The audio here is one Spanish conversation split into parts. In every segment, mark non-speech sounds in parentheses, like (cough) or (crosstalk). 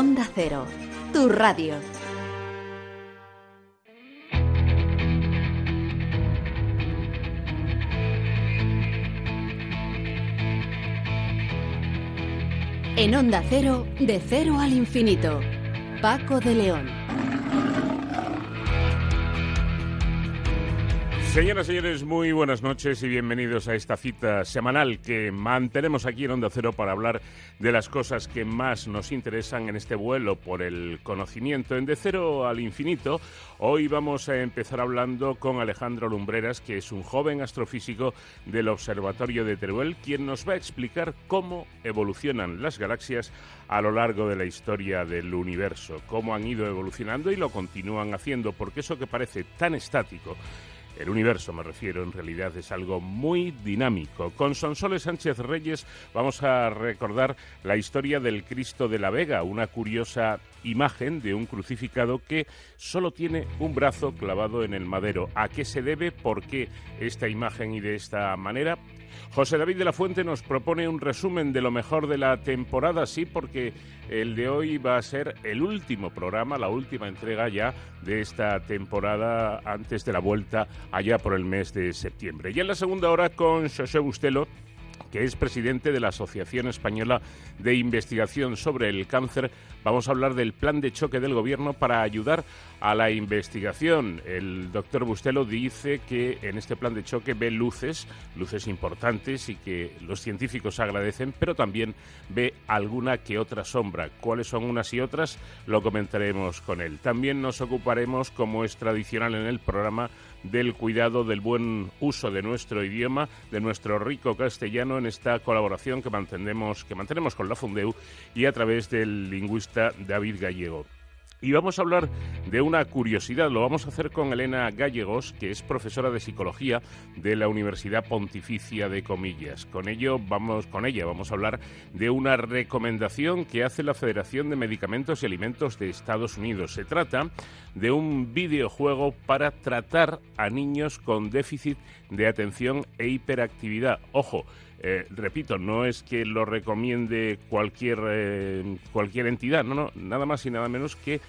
Onda Cero, tu radio. En Onda Cero, de cero al infinito. Paco de León. Señoras y señores, muy buenas noches y bienvenidos a esta cita semanal que mantenemos aquí en Onda Cero para hablar de las cosas que más nos interesan en este vuelo por el conocimiento. En De Cero al Infinito, hoy vamos a empezar hablando con Alejandro Lumbreras, que es un joven astrofísico del Observatorio de Teruel, quien nos va a explicar cómo evolucionan las galaxias a lo largo de la historia del universo, cómo han ido evolucionando y lo continúan haciendo, porque eso que parece tan estático el universo, me refiero, en realidad es algo muy dinámico. Con Sonsoles Sánchez Reyes vamos a recordar la historia del Cristo de la Vega, una curiosa imagen de un crucificado que solo tiene un brazo clavado en el madero. ¿A qué se debe? ¿Por qué esta imagen y de esta manera? José David de la Fuente nos propone un resumen de lo mejor de la temporada, sí, porque el de hoy va a ser el último programa, la última entrega ya de esta temporada antes de la vuelta allá por el mes de septiembre. Y en la segunda hora con José Bustelo que es presidente de la Asociación Española de Investigación sobre el Cáncer. Vamos a hablar del plan de choque del Gobierno para ayudar a la investigación. El doctor Bustelo dice que en este plan de choque ve luces, luces importantes y que los científicos agradecen, pero también ve alguna que otra sombra. ¿Cuáles son unas y otras? Lo comentaremos con él. También nos ocuparemos, como es tradicional en el programa, del cuidado del buen uso de nuestro idioma, de nuestro rico castellano en esta colaboración que mantenemos, que mantenemos con la Fundeu y a través del lingüista David Gallego. Y vamos a hablar de una curiosidad, lo vamos a hacer con Elena Gallegos, que es profesora de psicología de la Universidad Pontificia de Comillas. Con ello vamos con ella vamos a hablar de una recomendación que hace la Federación de Medicamentos y Alimentos de Estados Unidos. Se trata de un videojuego para tratar a niños con déficit de atención e hiperactividad. Ojo, eh, repito, no es que lo recomiende cualquier, eh, cualquier entidad, no, no, nada más y nada menos que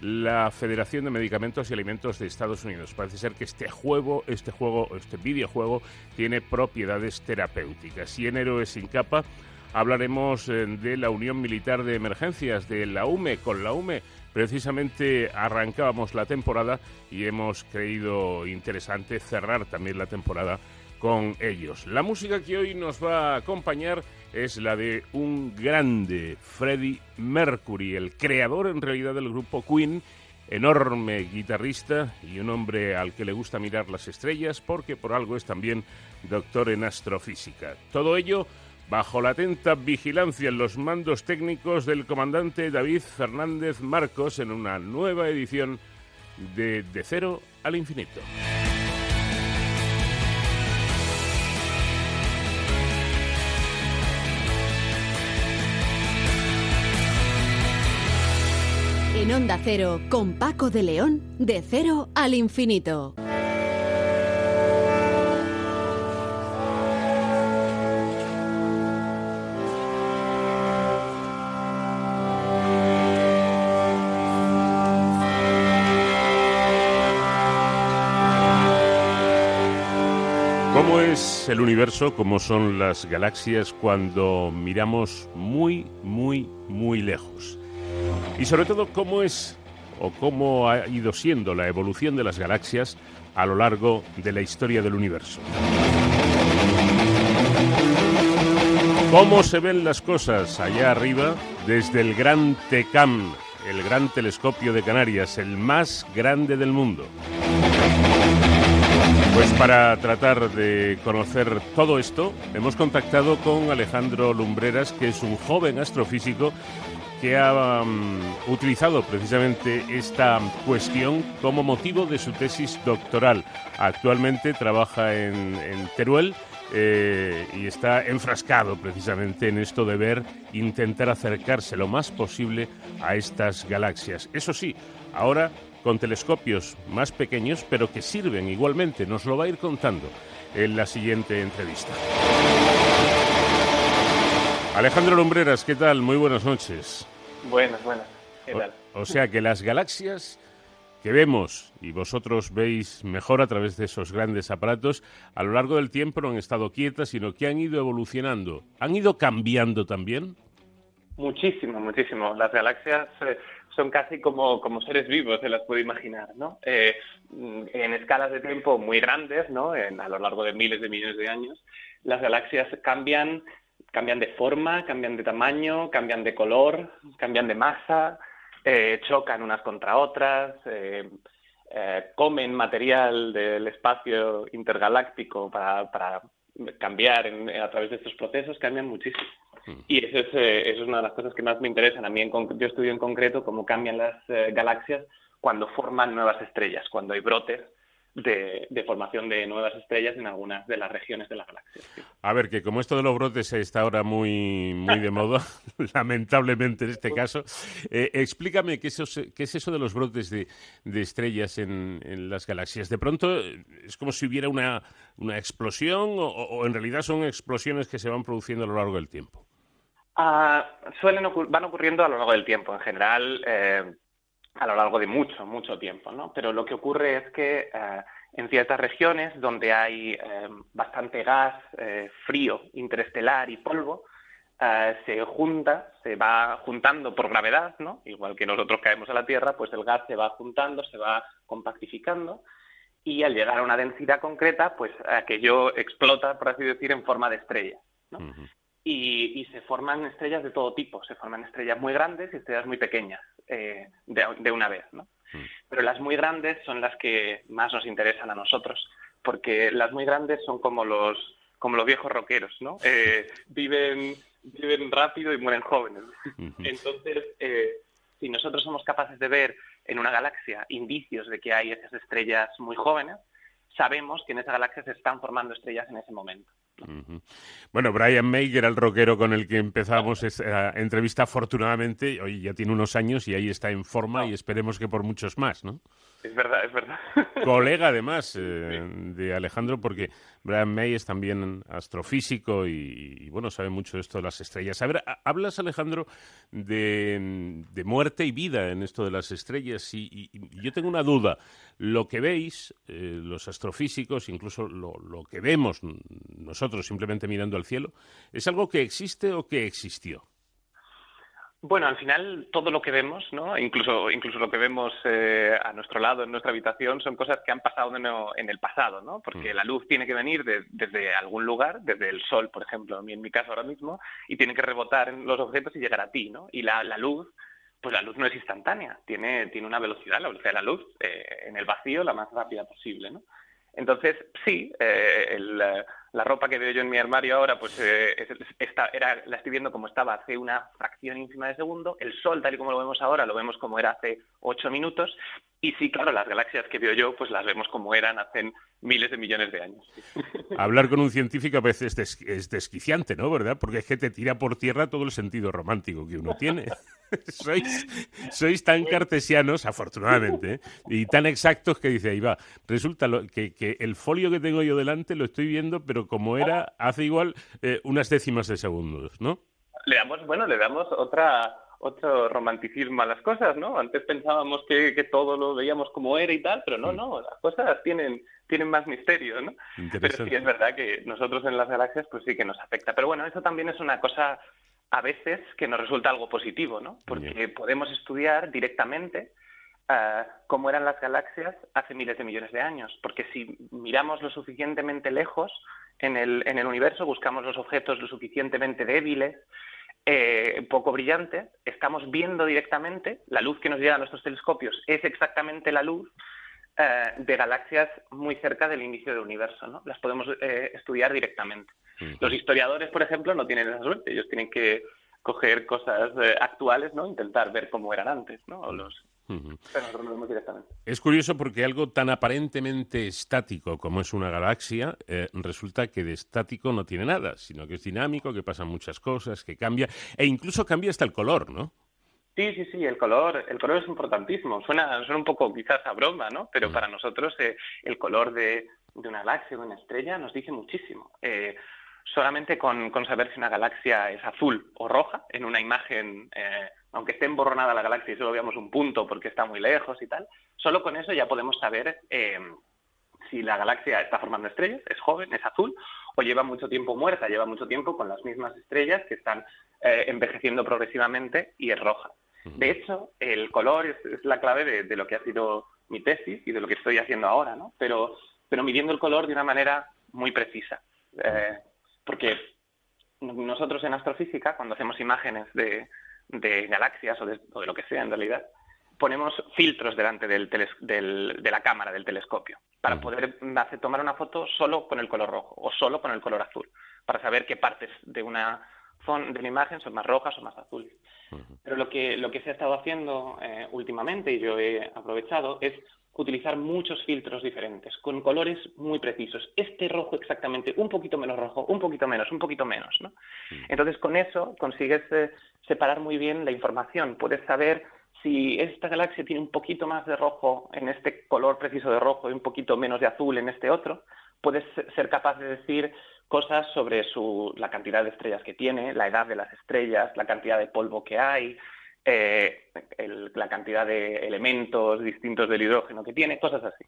la Federación de Medicamentos y Alimentos de Estados Unidos. Parece ser que este juego, este juego, este videojuego tiene propiedades terapéuticas. Y en Héroes sin capa hablaremos eh, de la Unión Militar de Emergencias, de la UME, con la UME. Precisamente arrancábamos la temporada y hemos creído interesante cerrar también la temporada con ellos. La música que hoy nos va a acompañar es la de un grande, Freddie Mercury, el creador en realidad del grupo Queen, enorme guitarrista y un hombre al que le gusta mirar las estrellas porque por algo es también doctor en astrofísica. Todo ello bajo la atenta vigilancia en los mandos técnicos del comandante David Fernández Marcos en una nueva edición de De Cero al Infinito. Onda Cero, con Paco de León, de cero al infinito. ¿Cómo es el universo? ¿Cómo son las galaxias cuando miramos muy, muy, muy lejos? Y sobre todo, ¿cómo es o cómo ha ido siendo la evolución de las galaxias a lo largo de la historia del universo? ¿Cómo se ven las cosas allá arriba desde el Gran TECAM, el gran telescopio de Canarias, el más grande del mundo? Pues para tratar de conocer todo esto, hemos contactado con Alejandro Lumbreras, que es un joven astrofísico que ha um, utilizado precisamente esta cuestión como motivo de su tesis doctoral. Actualmente trabaja en, Teruel eh, y está enfrascado precisamente en esto de ver, intentar acercarse lo más posible a estas galaxias. Eso sí, ahora con telescopios más pequeños, pero que sirven igualmente. Nos lo va a ir contando en la siguiente entrevista. Alejandro Lumbreras, ¿qué tal? Muy buenas noches. Buenas, buenas. o sea que las galaxias que vemos y vosotros veis mejor a través de esos grandes aparatos, a lo largo del tiempo no han estado quietas, sino que han ido evolucionando. ¿Han ido cambiando también? Muchísimo, muchísimo. Las galaxias eh, son casi como, como seres vivos, se las puede imaginar, ¿no? Eh, en escalas de tiempo muy grandes, ¿no? En, a lo largo de miles de millones de años, las galaxias cambian, cambian de forma, cambian de tamaño, cambian de color, cambian de masa, eh, chocan unas contra otras, eh, eh, comen material del espacio intergaláctico para, cambiar a través de estos procesos, cambian muchísimo. Mm. Y eso es, eso es una de las cosas que más me interesan. A mí en, yo estudio en concreto cómo cambian las galaxias cuando forman nuevas estrellas, cuando hay brotes de, formación de nuevas estrellas en algunas de las regiones de la galaxia. A ver, que como esto de los brotes está ahora muy, muy de moda, (laughs) lamentablemente en este caso, eh, explícame qué es, qué es eso de los brotes de, estrellas en, las galaxias. De pronto es como si hubiera una, una explosión o, en realidad son explosiones que se van produciendo a lo largo del tiempo. Ah, suelen van ocurriendo a lo largo del tiempo. En general, eh, a lo largo de mucho, mucho tiempo, ¿no? Pero lo que ocurre es que eh, en ciertas regiones donde hay eh, bastante gas, eh, frío, interestelar y polvo, se junta, se va juntando por gravedad, ¿no? Igual que nosotros caemos a la Tierra, pues el gas se va juntando, se va compactificando y al llegar a una densidad concreta, pues aquello explota, por así decir, en forma de estrella, ¿no? y, se forman estrellas de todo tipo. Se forman estrellas muy grandes y estrellas muy pequeñas eh, de, una vez. ¿no? Mm. Pero las muy grandes son las que más nos interesan a nosotros, porque las muy grandes son como los, como los viejos rockeros, ¿no? (laughs) Eh, viven, viven rápido y mueren jóvenes. Entonces, eh, si nosotros somos capaces de ver en una galaxia indicios de que hay esas estrellas muy jóvenes, sabemos que en esa galaxia se están formando estrellas en ese momento. Bueno, Brian May, que era el rockero con el que empezamos (laughs) esta entrevista, afortunadamente, hoy ya tiene unos años y ahí está en forma y esperemos que por muchos más, ¿no? Es verdad, es verdad. (laughs) Colega, además, eh, de Alejandro, porque Brian May es también astrofísico y, bueno, sabe mucho de esto de las estrellas. A ver, hablas, Alejandro, de, muerte y vida en esto de las estrellas y, yo tengo una duda. Lo que veis, eh, los astrofísicos, incluso lo, lo que vemos nosotros simplemente mirando al cielo, ¿es algo que existe o que existió? Bueno, al final todo lo que vemos, ¿no? Incluso, incluso lo que vemos eh, a nuestro lado, en nuestra habitación, son cosas que han pasado en el pasado, ¿no? Porque mm. la luz tiene que venir desde algún lugar, desde el sol, por ejemplo, en mi caso ahora mismo, y tiene que rebotar en los objetos y llegar a ti, ¿no? Y la, luz, pues la luz no es instantánea, tiene, tiene una velocidad, la velocidad de la luz, eh, en el vacío la más rápida posible, ¿no? Entonces, sí, eh, la ropa que veo yo en mi armario ahora, pues eh, era, la estoy viendo como estaba hace una fracción ínfima de segundo. El Sol, tal y como lo vemos ahora, lo vemos como era hace ocho minutos. Y sí, claro, las galaxias que veo yo, pues las vemos como eran hace miles de millones de años. (laughs) Hablar con un científico a veces es, desquiciante, ¿no? ¿Verdad? Porque es que te tira por tierra todo el sentido romántico que uno tiene. (laughs) sois, sois tan cartesianos, afortunadamente, ¿eh? y tan exactos que dice, ahí va, resulta que, el folio que tengo yo delante lo estoy viendo, pero como era hace igual eh, unas décimas de segundos, ¿no? Le damos, bueno, le damos otra otro romanticismo a las cosas, ¿no? Antes pensábamos que, todo lo veíamos como era y tal, pero no, mm. no, las cosas tienen, tienen más misterio, ¿no? Pero sí es verdad que nosotros en las galaxias pues sí que nos afecta. Pero bueno, eso también es una cosa a veces que nos resulta algo positivo, ¿no? Porque podemos estudiar directamente uh, cómo eran las galaxias hace miles de millones de años. Porque si miramos lo suficientemente lejos en el, en el universo, buscamos los objetos lo suficientemente débiles, eh, poco brillante, estamos viendo directamente, la luz que nos llega a nuestros telescopios es exactamente la luz eh, de galaxias muy cerca del inicio del universo, ¿no? Las podemos eh, estudiar directamente. Los historiadores, por ejemplo, no tienen esa suerte, ellos tienen que coger cosas actuales, ¿no? Intentar ver cómo eran antes, ¿no? O los es curioso porque algo tan aparentemente estático como es una galaxia, eh, resulta que de estático no tiene nada, sino que es dinámico, que pasan muchas cosas, que cambia, e incluso cambia hasta el color, ¿no? Sí, sí, sí, el color, el color es importantísimo. Suena, suena un poco quizás a broma, ¿no? Pero mm. para nosotros eh, el color de, una galaxia, de una estrella, nos dice muchísimo. Eh, solamente con, saber si una galaxia es azul o roja en una imagen aunque esté emborronada la galaxia y solo veamos un punto porque está muy lejos y tal, solo con eso ya podemos saber eh, si la galaxia está formando estrellas, es joven, es azul, o lleva mucho tiempo muerta, lleva mucho tiempo con las mismas estrellas que están eh, envejeciendo progresivamente y es roja. De hecho, el color es, la clave de, lo que ha sido mi tesis y de lo que estoy haciendo ahora, ¿no? Pero, pero midiendo el color de una manera muy precisa. Eh, porque nosotros en astrofísica, cuando hacemos imágenes de, galaxias o de, lo que sea en realidad, ponemos filtros delante del de la cámara del telescopio para poder tomar una foto solo con el color rojo o solo con el color azul, para saber qué partes de una, de una imagen son más rojas o más azules. Pero lo que, lo que se ha estado haciendo eh, últimamente, y yo he aprovechado, es utilizar muchos filtros diferentes, con colores muy precisos. Este rojo exactamente, un poquito menos rojo, un poquito menos, un poquito menos. ¿no? Entonces, con eso consigues eh, separar muy bien la información. Puedes saber si esta galaxia tiene un poquito más de rojo en este color preciso de rojo y un poquito menos de azul en este otro. Puedes ser capaz de decir cosas sobre su, la cantidad de estrellas que tiene, la edad de las estrellas, la cantidad de polvo que hay, eh, la cantidad de elementos distintos del hidrógeno que tiene, cosas así.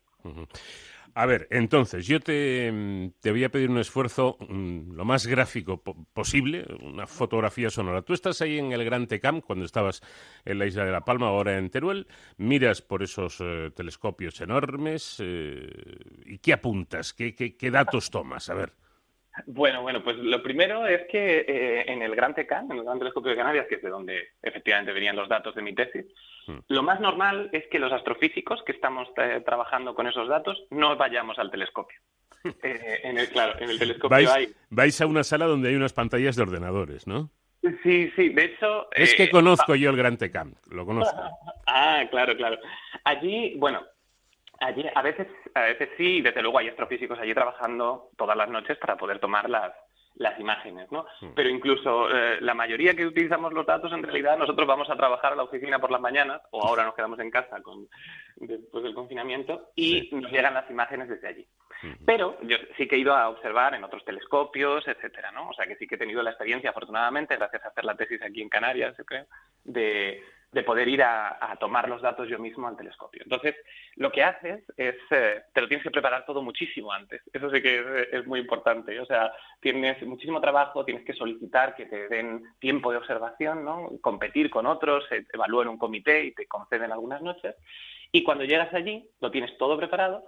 A ver, entonces, yo te, voy a pedir un esfuerzo mm, lo más gráfico posible, una fotografía sonora. Tú estás ahí en el Gran Tecam, cuando estabas en la isla de La Palma, ahora en Teruel, miras por esos eh, telescopios enormes eh, y ¿qué apuntas? ¿Qué, ¿Qué, datos tomas? A ver. Bueno, bueno, pues lo primero es que eh, en el Gran TECAN, en el Gran Telescopio de Canarias, que es de donde efectivamente venían los datos de mi tesis, hmm. lo más normal es que los astrofísicos que estamos eh, trabajando con esos datos no vayamos al telescopio. (laughs) Eh, en el, claro, en el telescopio vais, hay... Vais a una sala donde hay unas pantallas de ordenadores, ¿no? Sí, sí, de hecho... Es que conozco yo el Gran TECAM, lo conozco. (laughs) ah, claro, claro. Allí, bueno, Allí, a veces, a veces sí, y desde luego hay astrofísicos allí trabajando todas las noches para poder tomar las, las imágenes, ¿no? Mm. Pero incluso eh, la mayoría que utilizamos los datos, en realidad nosotros vamos a trabajar a la oficina por las mañanas, o ahora nos quedamos en casa con, después del confinamiento, y nos llegan las imágenes desde allí. Pero yo sí que he ido a observar en otros telescopios, etcétera, ¿no? O sea que sí que he tenido la experiencia, afortunadamente, gracias a hacer la tesis aquí en Canarias, yo creo, de, de poder ir a, tomar los datos yo mismo al telescopio. Entonces, lo que haces es, eh, te lo tienes que preparar todo muchísimo antes. Eso sí que es, muy importante. O sea, tienes muchísimo trabajo, tienes que solicitar que te den tiempo de observación, ¿no? competir con otros, eh, evalúen un comité y te conceden algunas noches. Y cuando llegas allí, lo tienes todo preparado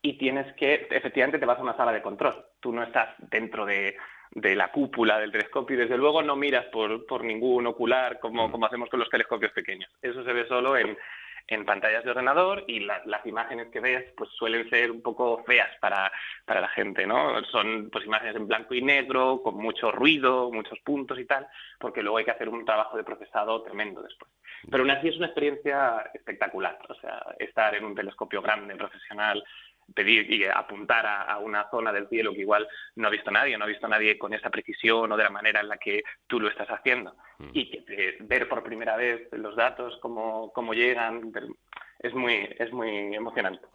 y tienes que, efectivamente, te vas a una sala de control. Tú no estás dentro de, de la cúpula del telescopio y desde luego no miras por, por ningún ocular como, como hacemos con los telescopios pequeños. Eso se ve solo en, en pantallas de ordenador y las imágenes que ves pues suelen ser un poco feas para, para la gente, ¿no? Son pues imágenes en blanco y negro, con mucho ruido, muchos puntos y tal, porque luego hay que hacer un trabajo de procesado tremendo después. Pero aún así es una experiencia espectacular, o sea, estar en un telescopio grande, profesional, pedir y apuntar a, una zona del cielo que igual no ha visto nadie, no ha visto nadie con esa precisión o de la manera en la que tú lo estás haciendo. Mm. Y que ver por primera vez los datos, cómo, cómo llegan, es muy, es muy emocionante.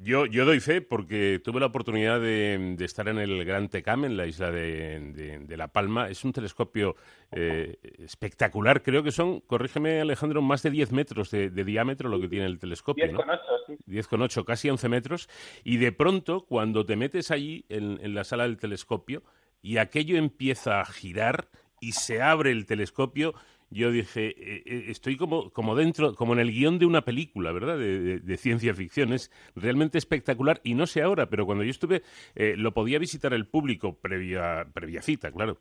Yo, yo doy fe porque tuve la oportunidad de, estar en el Gran Tecam, en la isla de, La Palma. Es un telescopio eh, espectacular. Creo que son, corrígeme Alejandro, más de 10 metros de, diámetro lo que tiene el telescopio. 10,8, sí. 10,8, casi 11 metros. Y de pronto, cuando te metes allí en, en la sala del telescopio y aquello empieza a girar y se abre el telescopio, yo dije, eh, eh, estoy como, como dentro, como en el guion de una película, ¿verdad? De, ciencia ficción. Es realmente espectacular y no sé ahora, pero cuando yo estuve, eh, lo podía visitar el público previa, previa cita, claro.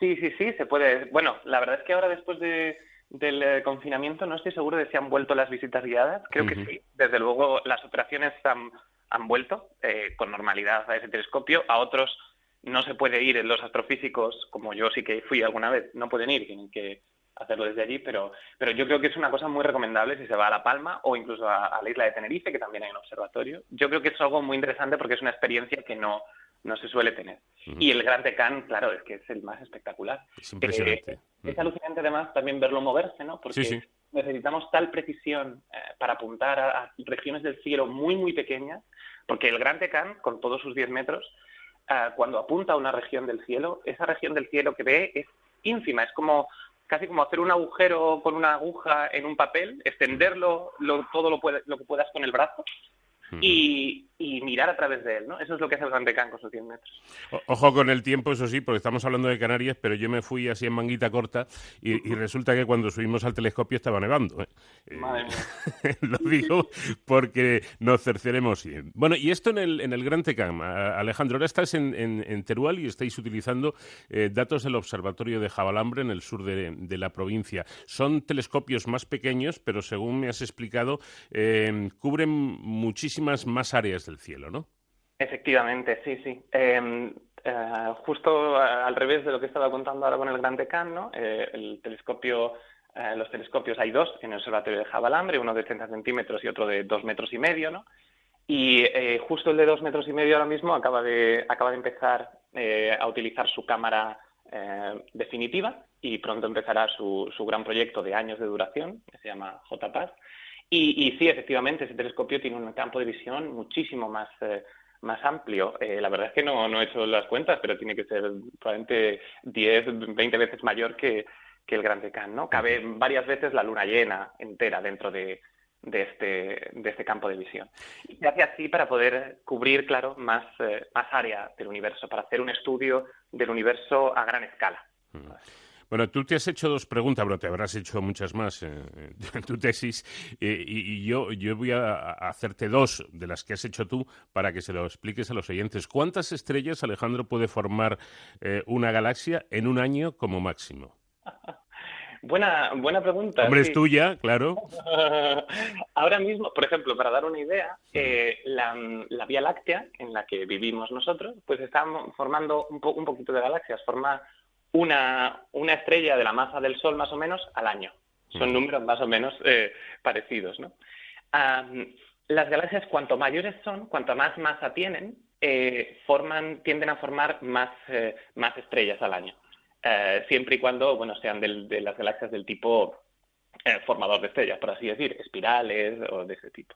Sí, sí, sí, se puede. Bueno, la verdad es que ahora después de, del confinamiento no estoy seguro de si han vuelto las visitas guiadas. Creo que sí. Desde luego las operaciones han, han vuelto con normalidad a ese telescopio. A otros no se puede ir. Los astrofísicos, como yo sí que fui alguna vez, no pueden ir. Tienen que hacerlo desde allí, pero, pero yo creo que es una cosa muy recomendable si se va a La Palma o incluso a, la isla de Tenerife, que también hay un observatorio. Yo creo que es algo muy interesante porque es una experiencia que no, no se suele tener. Y el Gran Tecán, claro, es que es el más espectacular. Es impresionante. Eh, es alucinante además también verlo moverse, ¿no? Porque necesitamos tal precisión eh, para apuntar a, regiones del cielo muy, muy pequeñas, porque el Gran Tecán, con todos sus 10 metros, eh, cuando apunta a una región del cielo, esa región del cielo que ve es ínfima, es como casi como hacer un agujero con una aguja en un papel, extenderlo todo lo, lo que puedas con el brazo y, mirar a través de él, ¿no? Eso es lo que hace el Gran Decán con sus 100 metros. ojo con el tiempo, eso sí, porque estamos hablando de Canarias, pero yo me fui así en manguita corta y, resulta que cuando subimos al telescopio estaba nevando. ¿eh? Madre mía. (laughs) lo digo porque nos cercioremos. Bueno, y esto en el, en el Gran Tecán, Alejandro, ahora estás en, Teruel y estáis utilizando eh, datos del Observatorio de Jabalambre en el sur de, la provincia. Son telescopios más pequeños, pero según me has explicado, eh, cubren muchísimo más áreas del cielo, ¿no? Efectivamente, sí, sí. Em, eh, justo al revés de lo que estaba contando ahora con el Gran Decán, ¿no? Eh, el telescopio, eh, los telescopios hay dos en el observatorio de Jabalambre, uno de 30 centímetros y otro de dos metros y medio, ¿no? Y justo el de dos metros y medio ahora mismo acaba de, acaba de empezar a utilizar su cámara definitiva y pronto empezará su, su gran proyecto de años de duración, que se llama JPAS, y, sí, efectivamente, ese telescopio tiene un campo de visión muchísimo más, eh, más amplio. Eh, la verdad es que no, no he hecho las cuentas, pero tiene que ser probablemente 10, 20 veces mayor que, que el Gran Decán, ¿no? Cabe varias veces la luna llena entera dentro de, de este, de este campo de visión. Y se hace así para poder cubrir, claro, más, eh, más área del universo, para hacer un estudio del universo a gran escala. Bueno, tú te has hecho dos preguntas, pero te habrás hecho muchas más eh, en (laughs) tu tesis, eh, y, yo, yo voy a, hacerte dos de las que has hecho tú para que se lo expliques a los oyentes. ¿Cuántas estrellas, Alejandro, puede formar eh, una galaxia en un año como máximo? (laughs) Buena, buena pregunta. Hombre, es tuya, claro. (laughs) Ahora mismo, por ejemplo, para dar una idea, la, la, Vía Láctea, en la que vivimos nosotros, pues está formando un, un poquito de galaxias. Forma una, una estrella de la masa del Sol más o menos al año. Son números más o menos eh, parecidos, ¿no? las galaxias, cuanto mayores son, cuanto más masa tienen, eh, forman, tienden a formar más, eh, más estrellas al año. siempre y cuando, bueno, sean de las galaxias del tipo formador de estrellas, por así decir, espirales o de ese tipo.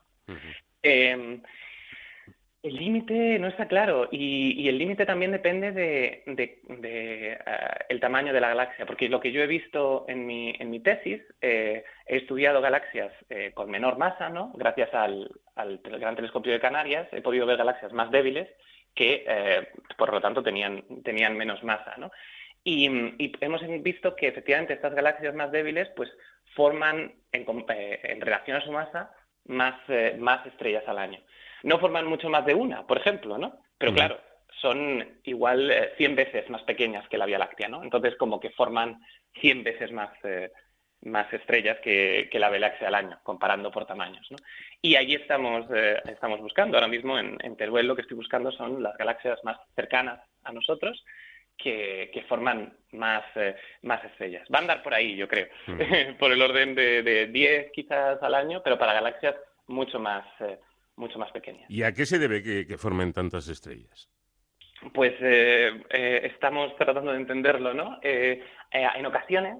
El límite no está claro y, el límite también depende de, eh, el tamaño de la galaxia, porque lo que yo he visto en mi, en mi tesis, eh, he estudiado galaxias eh, con menor masa, ¿no? Gracias al, Gran Telescopio de Canarias he podido ver galaxias más débiles que, por lo tanto, tenían, tenían menos masa, ¿no? Y, hemos visto que efectivamente estas galaxias más débiles, pues, forman en, en relación a su masa más, más estrellas al año no forman mucho más de una, por ejemplo, ¿no? Pero claro, son igual 100 eh, veces más pequeñas que la Vía Láctea, ¿no? Entonces, como que forman 100 veces más, eh, más estrellas que, la Vía Láctea al año, comparando por tamaños, ¿no? Y ahí estamos, eh, estamos buscando. Ahora mismo en, Teruel lo que estoy buscando son las galaxias más cercanas a nosotros, que, forman más, más estrellas. Va a andar por ahí, yo creo, (laughs) por el orden de, de, 10 quizás al año, pero para galaxias mucho más, mucho más pequeñas. ¿Y a qué se debe que, formen tantas estrellas? Pues eh, eh, estamos tratando de entenderlo, ¿no? Eh, en ocasiones,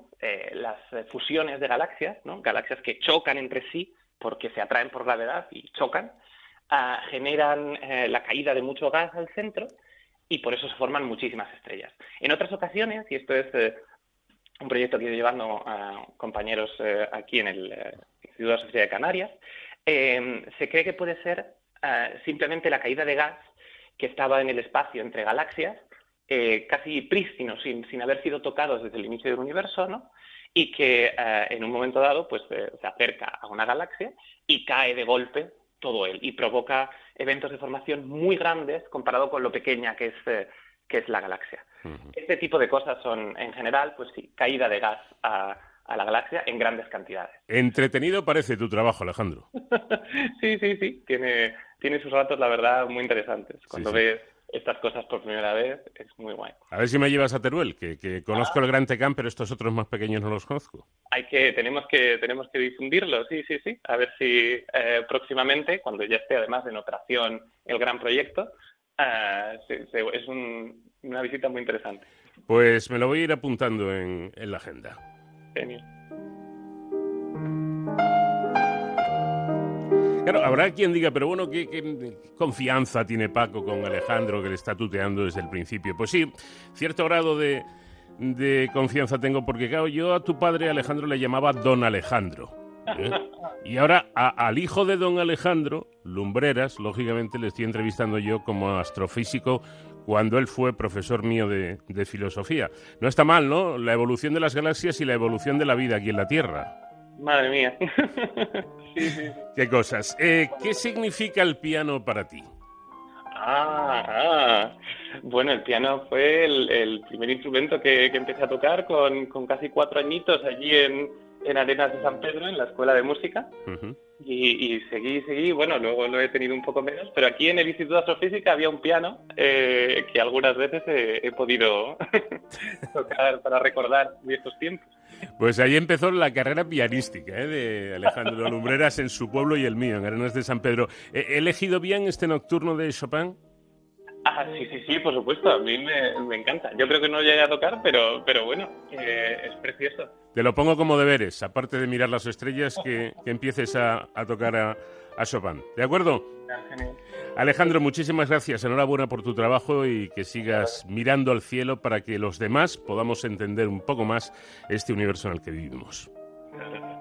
las fusiones de galaxias, ¿no? Galaxias que chocan entre sí porque se atraen por gravedad y chocan, ah, generan la caída de mucho gas al centro y por eso se forman muchísimas estrellas. En otras ocasiones, y esto es un proyecto que he llevando a compañeros aquí en el Instituto de la Sociedad de Canarias, Em, se cree que puede ser eh, simplemente la caída de gas que estaba en el espacio entre galaxias, eh, casi prístino, sin, sin, haber sido tocados desde el inicio del universo, ¿no? y que eh, en un momento dado pues, se acerca a una galaxia y cae de golpe todo él y provoca eventos de formación muy grandes comparado con lo pequeña que es, que es la galaxia. Este tipo de cosas son, en general, pues sí, caída de gas a a la galaxia en grandes cantidades. Entretenido parece tu trabajo, Alejandro. (laughs) sí, sí, sí. Tiene, tiene sus ratos, la verdad, muy interesantes. Cuando ves estas cosas por primera vez, es muy guay. A ver si me llevas a Teruel, que, conozco el Gran Tecán, pero estos otros más pequeños no los conozco. Hay que, tenemos que, tenemos que difundirlo, sí, sí, sí. A ver si eh, próximamente, cuando ya esté además en operación el gran proyecto, eh, es una visita muy interesante. Pues me lo voy a ir apuntando en la agenda. Claro, habrá quien diga, pero bueno, ¿qué, confianza tiene Paco con Alejandro que le está tuteando desde el principio? Pues sí, cierto grado de, de confianza tengo porque, claro, yo a tu padre Alejandro le llamaba Don Alejandro. ¿eh? Y ahora al hijo de Don Alejandro, Lumbreras, lógicamente le estoy entrevistando yo como astrofísico cuando él fue profesor mío de, filosofía. No está mal, ¿no? La evolución de las galaxias y la evolución de la vida aquí en la Tierra. Madre mía. (laughs) Qué cosas. Eh, ¿Qué significa el piano para ti? Ah, ah. bueno, el piano fue el, primer instrumento que, empecé a tocar con, con casi cuatro añitos allí en, en Arenas de San Pedro, en la escuela de música. y, y, seguí, seguí, bueno, luego lo he tenido un poco menos, pero aquí en el Instituto de Astrofísica había un piano eh, que algunas veces he, podido (laughs) tocar para recordar viejos tiempos. Pues ahí empezó la carrera pianística ¿eh? de Alejandro Lumbreras en su pueblo y el mío, en Arenas de San Pedro. ¿He elegido bien este nocturno de Chopin? Ah, sí, sí, sí, por supuesto, a mí me, encanta. Yo creo que no llegué a tocar, pero, pero bueno, es precioso. Te lo pongo como deberes, aparte de mirar las estrellas, que, empieces a, tocar a, a, Chopin. ¿De acuerdo? Alejandro, muchísimas gracias. Enhorabuena por tu trabajo y que sigas mirando al cielo para que los demás podamos entender un poco más este universo en el que vivimos. es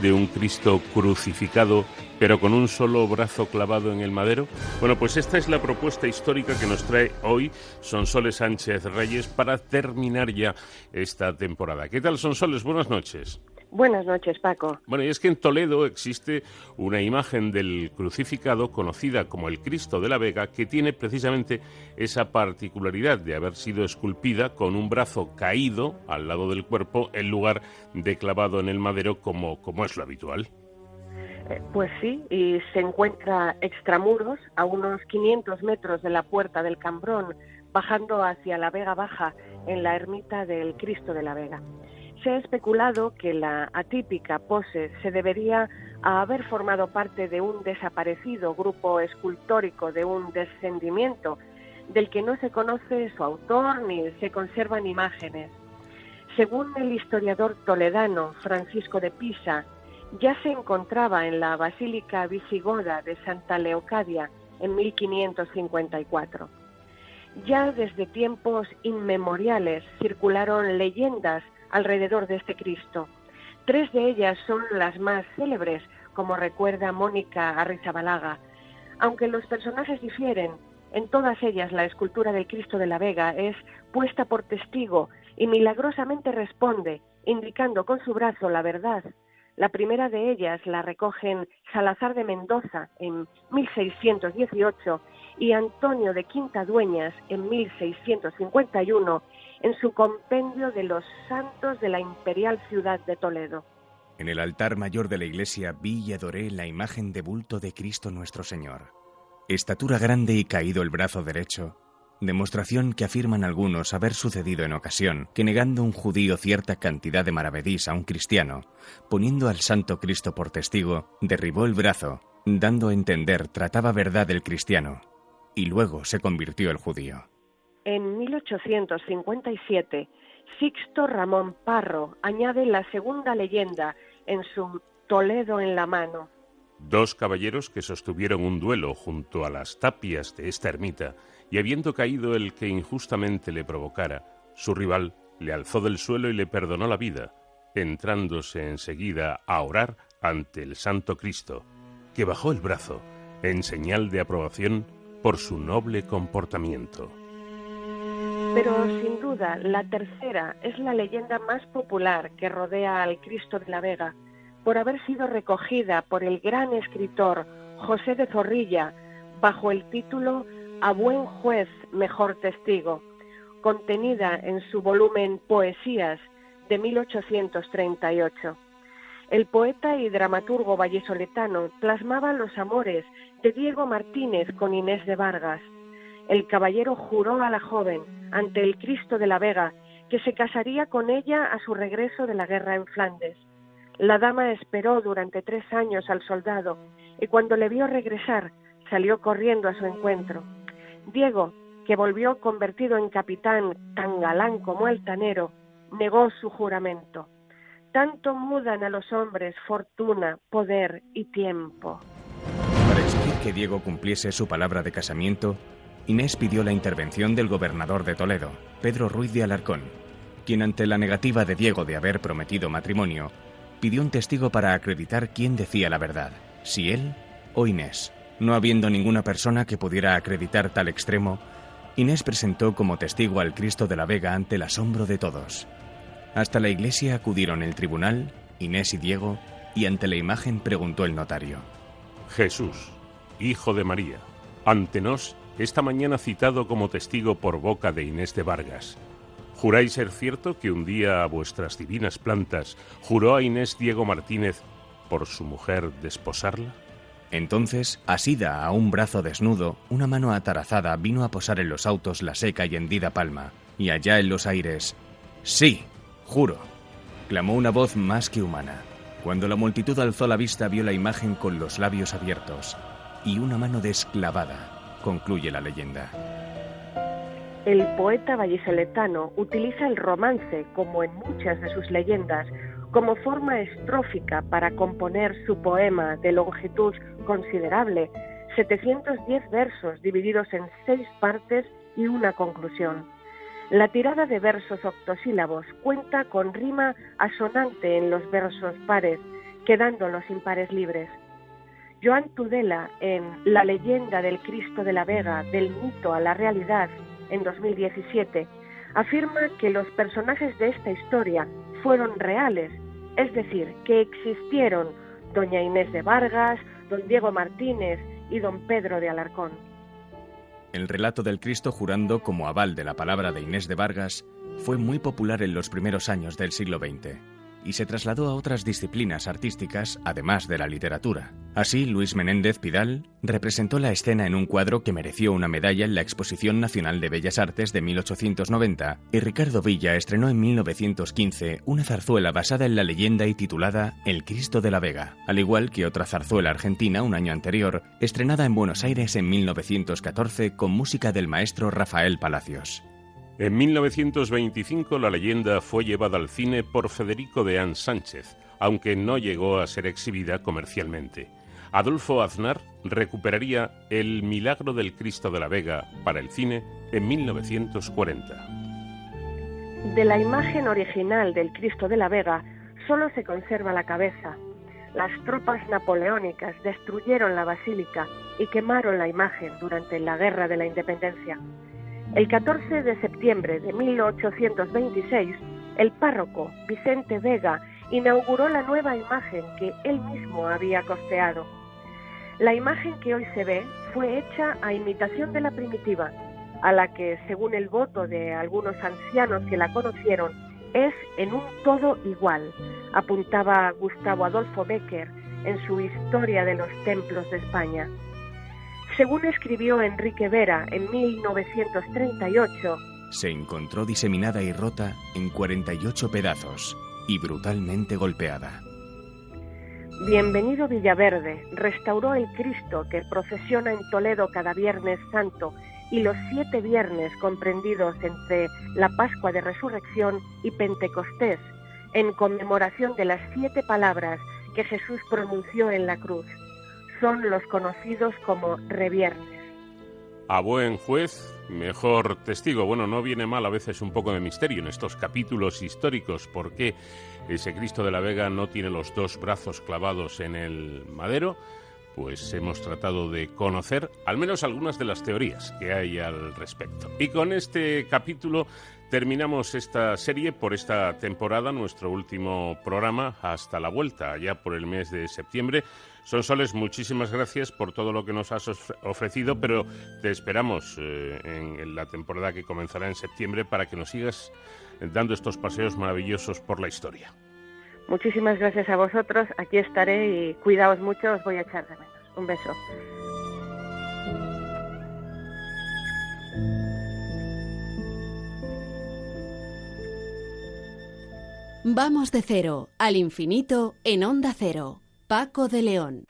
de un Cristo crucificado, pero con un solo brazo clavado en el madero? Bueno, pues esta es la propuesta histórica que nos trae hoy Sonsoles Sánchez Reyes para terminar ya esta temporada. ¿Qué tal, Sonsoles? Buenas noches. Buenas noches, Paco. Bueno, y es que en Toledo existe una imagen del crucificado conocida como el Cristo de la Vega que tiene precisamente esa particularidad de haber sido esculpida con un brazo caído al lado del cuerpo en lugar de clavado en el madero como, como es lo habitual. Eh, pues sí, y se encuentra extramuros, a unos 500 metros de la puerta del Cambrón, bajando hacia la Vega Baja, en la ermita del Cristo de la Vega. Se ha especulado que la atípica pose se debería a haber formado parte de un desaparecido grupo escultórico de un descendimiento del que no se conoce su autor ni se conservan imágenes. Según el historiador toledano Francisco de Pisa, ya se encontraba en la Basílica Visigoda de Santa Leocadia en 1554. Ya desde tiempos inmemoriales circularon leyendas alrededor de este Cristo. Tres de ellas son las más célebres, como recuerda Mónica Arrizabalaga. Aunque los personajes difieren, en todas ellas la escultura del Cristo de la Vega es puesta por testigo y milagrosamente responde, indicando con su brazo la verdad. La primera de ellas la recogen Salazar de Mendoza en 1618 y Antonio de Quinta Dueñas en 1651 en su compendio de los santos de la imperial ciudad de Toledo. En el altar mayor de la iglesia vi y adoré la imagen de bulto de Cristo nuestro Señor. Estatura grande y caído el brazo derecho, demostración que afirman algunos haber sucedido en ocasión, que negando un judío cierta cantidad de maravedís a un cristiano, poniendo al Santo Cristo por testigo, derribó el brazo, dando a entender trataba verdad el cristiano, y luego se convirtió el judío. En 1857, Sixto Ramón Parro añade la segunda leyenda en su Toledo en la mano. Dos caballeros que sostuvieron un duelo junto a las tapias de esta ermita y habiendo caído el que injustamente le provocara, su rival le alzó del suelo y le perdonó la vida, entrándose enseguida a orar ante el Santo Cristo, que bajó el brazo en señal de aprobación por su noble comportamiento. Pero sin duda, la tercera es la leyenda más popular que rodea al Cristo de la Vega, por haber sido recogida por el gran escritor José de Zorrilla bajo el título A buen juez, mejor testigo, contenida en su volumen Poesías de 1838. El poeta y dramaturgo vallesoletano plasmaba los amores de Diego Martínez con Inés de Vargas, el caballero juró a la joven, ante el Cristo de la Vega, que se casaría con ella a su regreso de la guerra en Flandes. La dama esperó durante tres años al soldado y cuando le vio regresar salió corriendo a su encuentro. Diego, que volvió convertido en capitán tan galán como altanero, negó su juramento. Tanto mudan a los hombres fortuna, poder y tiempo. Para exigir que Diego cumpliese su palabra de casamiento, Inés pidió la intervención del gobernador de Toledo, Pedro Ruiz de Alarcón, quien ante la negativa de Diego de haber prometido matrimonio, pidió un testigo para acreditar quién decía la verdad, si él o Inés. No habiendo ninguna persona que pudiera acreditar tal extremo, Inés presentó como testigo al Cristo de la Vega ante el asombro de todos. Hasta la iglesia acudieron el tribunal, Inés y Diego, y ante la imagen preguntó el notario. Jesús, Hijo de María, ante nos esta mañana citado como testigo por boca de Inés de Vargas. ¿Juráis ser cierto que un día a vuestras divinas plantas juró a Inés Diego Martínez por su mujer desposarla? Entonces, asida a un brazo desnudo, una mano atarazada vino a posar en los autos la seca y hendida palma, y allá en los aires, Sí, juro, clamó una voz más que humana. Cuando la multitud alzó la vista vio la imagen con los labios abiertos y una mano desclavada concluye la leyenda. El poeta vallisoletano utiliza el romance, como en muchas de sus leyendas, como forma estrófica para componer su poema de longitud considerable, 710 versos divididos en seis partes y una conclusión. La tirada de versos octosílabos cuenta con rima asonante en los versos pares, quedando los impares libres. Joan Tudela, en La leyenda del Cristo de la Vega, del mito a la realidad, en 2017, afirma que los personajes de esta historia fueron reales, es decir, que existieron doña Inés de Vargas, don Diego Martínez y don Pedro de Alarcón. El relato del Cristo jurando como aval de la palabra de Inés de Vargas fue muy popular en los primeros años del siglo XX y se trasladó a otras disciplinas artísticas además de la literatura. Así, Luis Menéndez Pidal representó la escena en un cuadro que mereció una medalla en la Exposición Nacional de Bellas Artes de 1890 y Ricardo Villa estrenó en 1915 una zarzuela basada en la leyenda y titulada El Cristo de la Vega, al igual que otra zarzuela argentina un año anterior, estrenada en Buenos Aires en 1914 con música del maestro Rafael Palacios. En 1925 la leyenda fue llevada al cine por Federico de Sánchez, aunque no llegó a ser exhibida comercialmente. Adolfo Aznar recuperaría El Milagro del Cristo de la Vega para el cine en 1940. De la imagen original del Cristo de la Vega solo se conserva la cabeza. Las tropas napoleónicas destruyeron la basílica y quemaron la imagen durante la Guerra de la Independencia. El 14 de septiembre de 1826, el párroco Vicente Vega inauguró la nueva imagen que él mismo había costeado. La imagen que hoy se ve fue hecha a imitación de la primitiva, a la que, según el voto de algunos ancianos que la conocieron, es en un todo igual, apuntaba Gustavo Adolfo Becker en su Historia de los Templos de España. Según escribió Enrique Vera en 1938, se encontró diseminada y rota en 48 pedazos y brutalmente golpeada. Bienvenido Villaverde restauró el Cristo que procesiona en Toledo cada Viernes Santo y los siete viernes comprendidos entre la Pascua de Resurrección y Pentecostés, en conmemoración de las siete palabras que Jesús pronunció en la cruz son los conocidos como reviernes. A buen juez, mejor testigo. Bueno, no viene mal a veces un poco de misterio en estos capítulos históricos. ¿Por qué ese Cristo de la Vega no tiene los dos brazos clavados en el madero? Pues hemos tratado de conocer al menos algunas de las teorías que hay al respecto. Y con este capítulo terminamos esta serie por esta temporada, nuestro último programa hasta la vuelta, ya por el mes de septiembre Sonsoles, muchísimas gracias por todo lo que nos has ofrecido, pero te esperamos eh, en, la temporada que comenzará en septiembre para que nos sigas dando estos paseos maravillosos por la historia. Muchísimas gracias a vosotros, aquí estaré y cuidaos mucho, os voy a echar de menos. Un beso. Vamos de cero al infinito en onda cero Paco de León.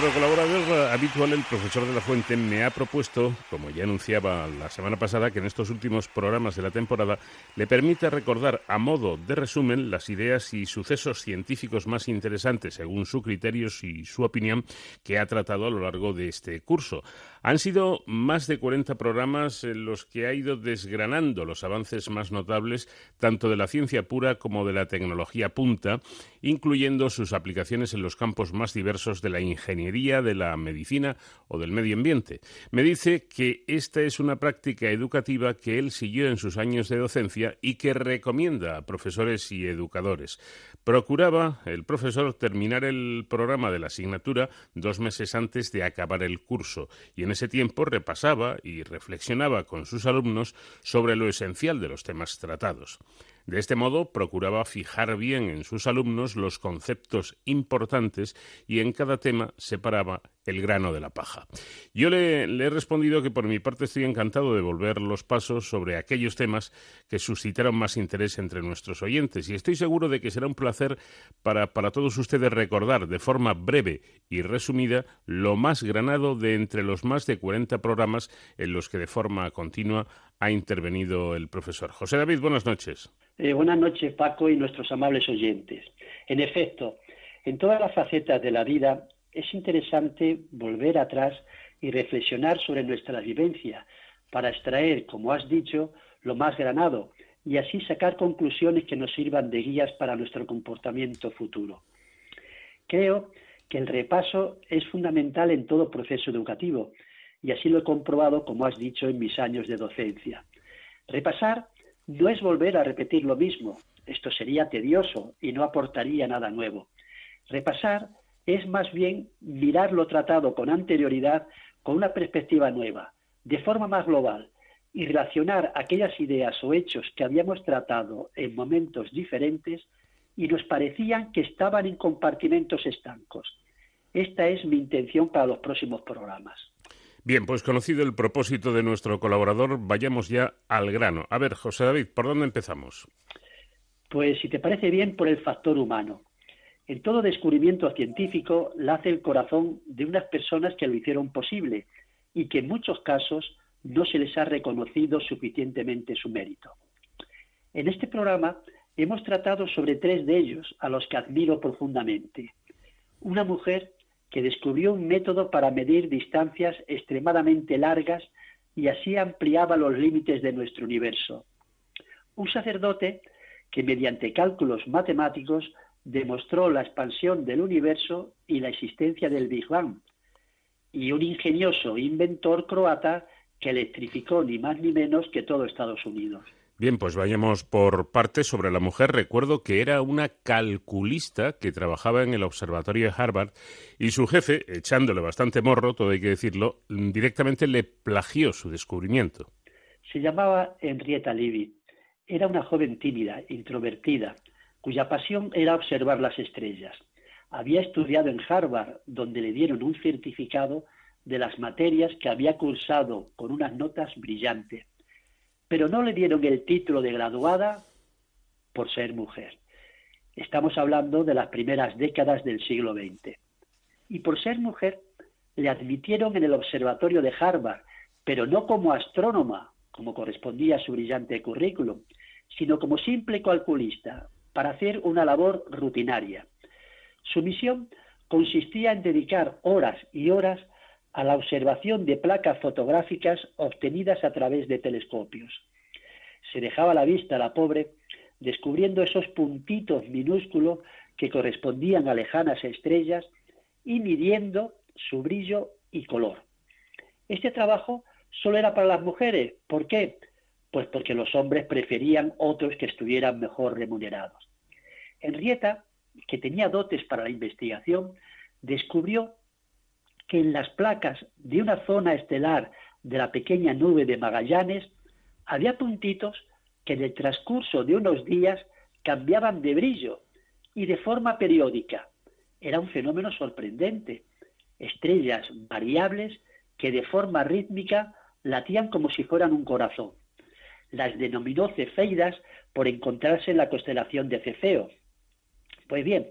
Nuestro colaborador habitual, el profesor de la Fuente, me ha propuesto, como ya anunciaba la semana pasada, que en estos últimos programas de la temporada le permita recordar a modo de resumen las ideas y sucesos científicos más interesantes, según su criterios y su opinión, que ha tratado a lo largo de este curso. Han sido más de 40 programas en los que ha ido desgranando los avances más notables tanto de la ciencia pura como de la tecnología punta, incluyendo sus aplicaciones en los campos más diversos de la ingeniería, de la medicina o del medio ambiente. Me dice que esta es una práctica educativa que él siguió en sus años de docencia y que recomienda a profesores y educadores. Procuraba el profesor terminar el programa de la asignatura dos meses antes de acabar el curso y ese tiempo repasaba y reflexionaba con sus alumnos sobre lo esencial de los temas tratados. De este modo, procuraba fijar bien en sus alumnos los conceptos importantes y en cada tema separaba el grano de la paja. Yo le, he respondido que por mi parte estoy encantado de volver los pasos sobre aquellos temas que suscitaron más interés entre nuestros oyentes y estoy seguro de que será un placer para, para todos ustedes recordar de forma breve y resumida lo más granado de entre los más de 40 programas en los que de forma continua ha intervenido el profesor. José David, buenas noches. Eh, buenas noches, Paco, y nuestros amables oyentes. En efecto, en todas las facetas de la vida es interesante volver atrás y reflexionar sobre nuestra vivencia para extraer, como has dicho, lo más granado y así sacar conclusiones que nos sirvan de guías para nuestro comportamiento futuro. Creo que el repaso es fundamental en todo proceso educativo y así lo he comprobado, como has dicho, en mis años de docencia. Repasar no es volver a repetir lo mismo, esto sería tedioso y no aportaría nada nuevo. Repasar es más bien mirar lo tratado con anterioridad con una perspectiva nueva, de forma más global, y relacionar aquellas ideas o hechos que habíamos tratado en momentos diferentes y nos parecían que estaban en compartimentos estancos. Esta es mi intención para los próximos programas. Bien, pues conocido el propósito de nuestro colaborador, vayamos ya al grano. A ver, José David, ¿por dónde empezamos? Pues si te parece bien, por el factor humano. En todo descubrimiento científico hace el corazón de unas personas que lo hicieron posible y que en muchos casos no se les ha reconocido suficientemente su mérito. En este programa hemos tratado sobre tres de ellos, a los que admiro profundamente. Una mujer que descubrió un método para medir distancias extremadamente largas y así ampliaba los límites de nuestro universo. Un sacerdote que mediante cálculos matemáticos demostró la expansión del universo y la existencia del Big Bang. Y un ingenioso inventor croata que electrificó ni más ni menos que todo Estados Unidos. Bien, pues vayamos por partes sobre la mujer. Recuerdo que era una calculista que trabajaba en el observatorio de Harvard y su jefe, echándole bastante morro, todo hay que decirlo, directamente le plagió su descubrimiento. Se llamaba Henrietta Levy. Era una joven tímida, introvertida, cuya pasión era observar las estrellas. Había estudiado en Harvard, donde le dieron un certificado de las materias que había cursado con unas notas brillantes pero no le dieron el título de graduada por ser mujer. Estamos hablando de las primeras décadas del siglo XX. Y por ser mujer, le admitieron en el observatorio de Harvard, pero no como astrónoma, como correspondía a su brillante currículum, sino como simple calculista, para hacer una labor rutinaria. Su misión consistía en dedicar horas y horas a la observación de placas fotográficas obtenidas a través de telescopios. Se dejaba la vista a la pobre descubriendo esos puntitos minúsculos que correspondían a lejanas estrellas y midiendo su brillo y color. Este trabajo solo era para las mujeres. ¿Por qué? Pues porque los hombres preferían otros que estuvieran mejor remunerados. Henrietta, que tenía dotes para la investigación, descubrió que en las placas de una zona estelar de la pequeña nube de Magallanes había puntitos que en el transcurso de unos días cambiaban de brillo y de forma periódica. Era un fenómeno sorprendente. Estrellas variables que de forma rítmica latían como si fueran un corazón. Las denominó cefeidas por encontrarse en la constelación de Cefeo. Pues bien,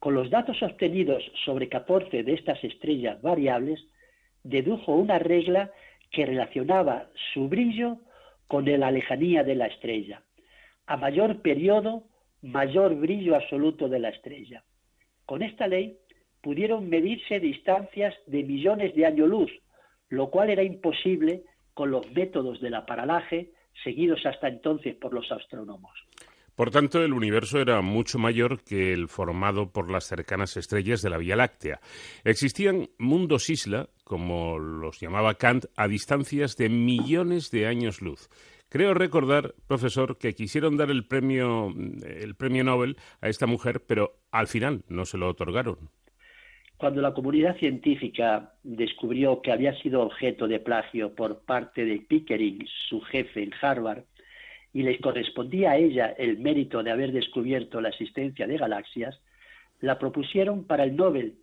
con los datos obtenidos sobre 14 de estas estrellas variables, dedujo una regla que relacionaba su brillo con la lejanía de la estrella. A mayor periodo, mayor brillo absoluto de la estrella. Con esta ley pudieron medirse distancias de millones de años luz, lo cual era imposible con los métodos del aparalaje seguidos hasta entonces por los astrónomos. Por tanto, el universo era mucho mayor que el formado por las cercanas estrellas de la Vía Láctea. Existían mundos isla, como los llamaba Kant, a distancias de millones de años luz. Creo recordar, profesor, que quisieron dar el premio, el premio Nobel a esta mujer, pero al final no se lo otorgaron. Cuando la comunidad científica descubrió que había sido objeto de plagio por parte de Pickering, su jefe en Harvard, y les correspondía a ella el mérito de haber descubierto la existencia de galaxias, la propusieron para el Nobel,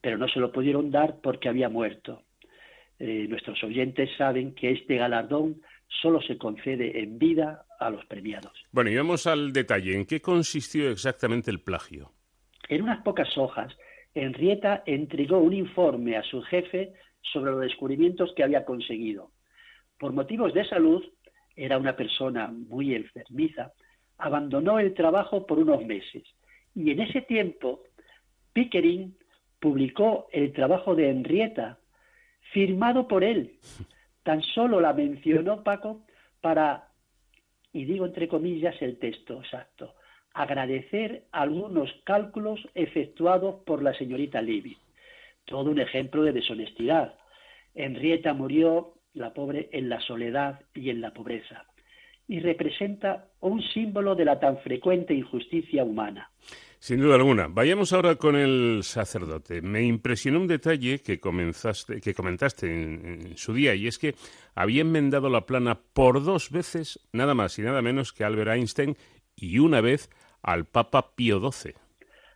pero no se lo pudieron dar porque había muerto. Eh, nuestros oyentes saben que este galardón solo se concede en vida a los premiados. Bueno, y vamos al detalle. ¿En qué consistió exactamente el plagio? En unas pocas hojas Henrietta entregó un informe a su jefe sobre los descubrimientos que había conseguido. Por motivos de salud, era una persona muy enfermiza, abandonó el trabajo por unos meses. Y en ese tiempo, Pickering publicó el trabajo de Henrietta, firmado por él. Tan solo la mencionó Paco para, y digo entre comillas el texto exacto, agradecer algunos cálculos efectuados por la señorita Levy. Todo un ejemplo de deshonestidad. Henrietta murió, la pobre, en la soledad y en la pobreza, y representa un símbolo de la tan frecuente injusticia humana. Sin duda alguna. Vayamos ahora con el sacerdote. Me impresionó un detalle que, comenzaste, que comentaste en, en, su día, y es que había enmendado la plana por dos veces, nada más y nada menos que Albert Einstein, y una vez al Papa Pío XII.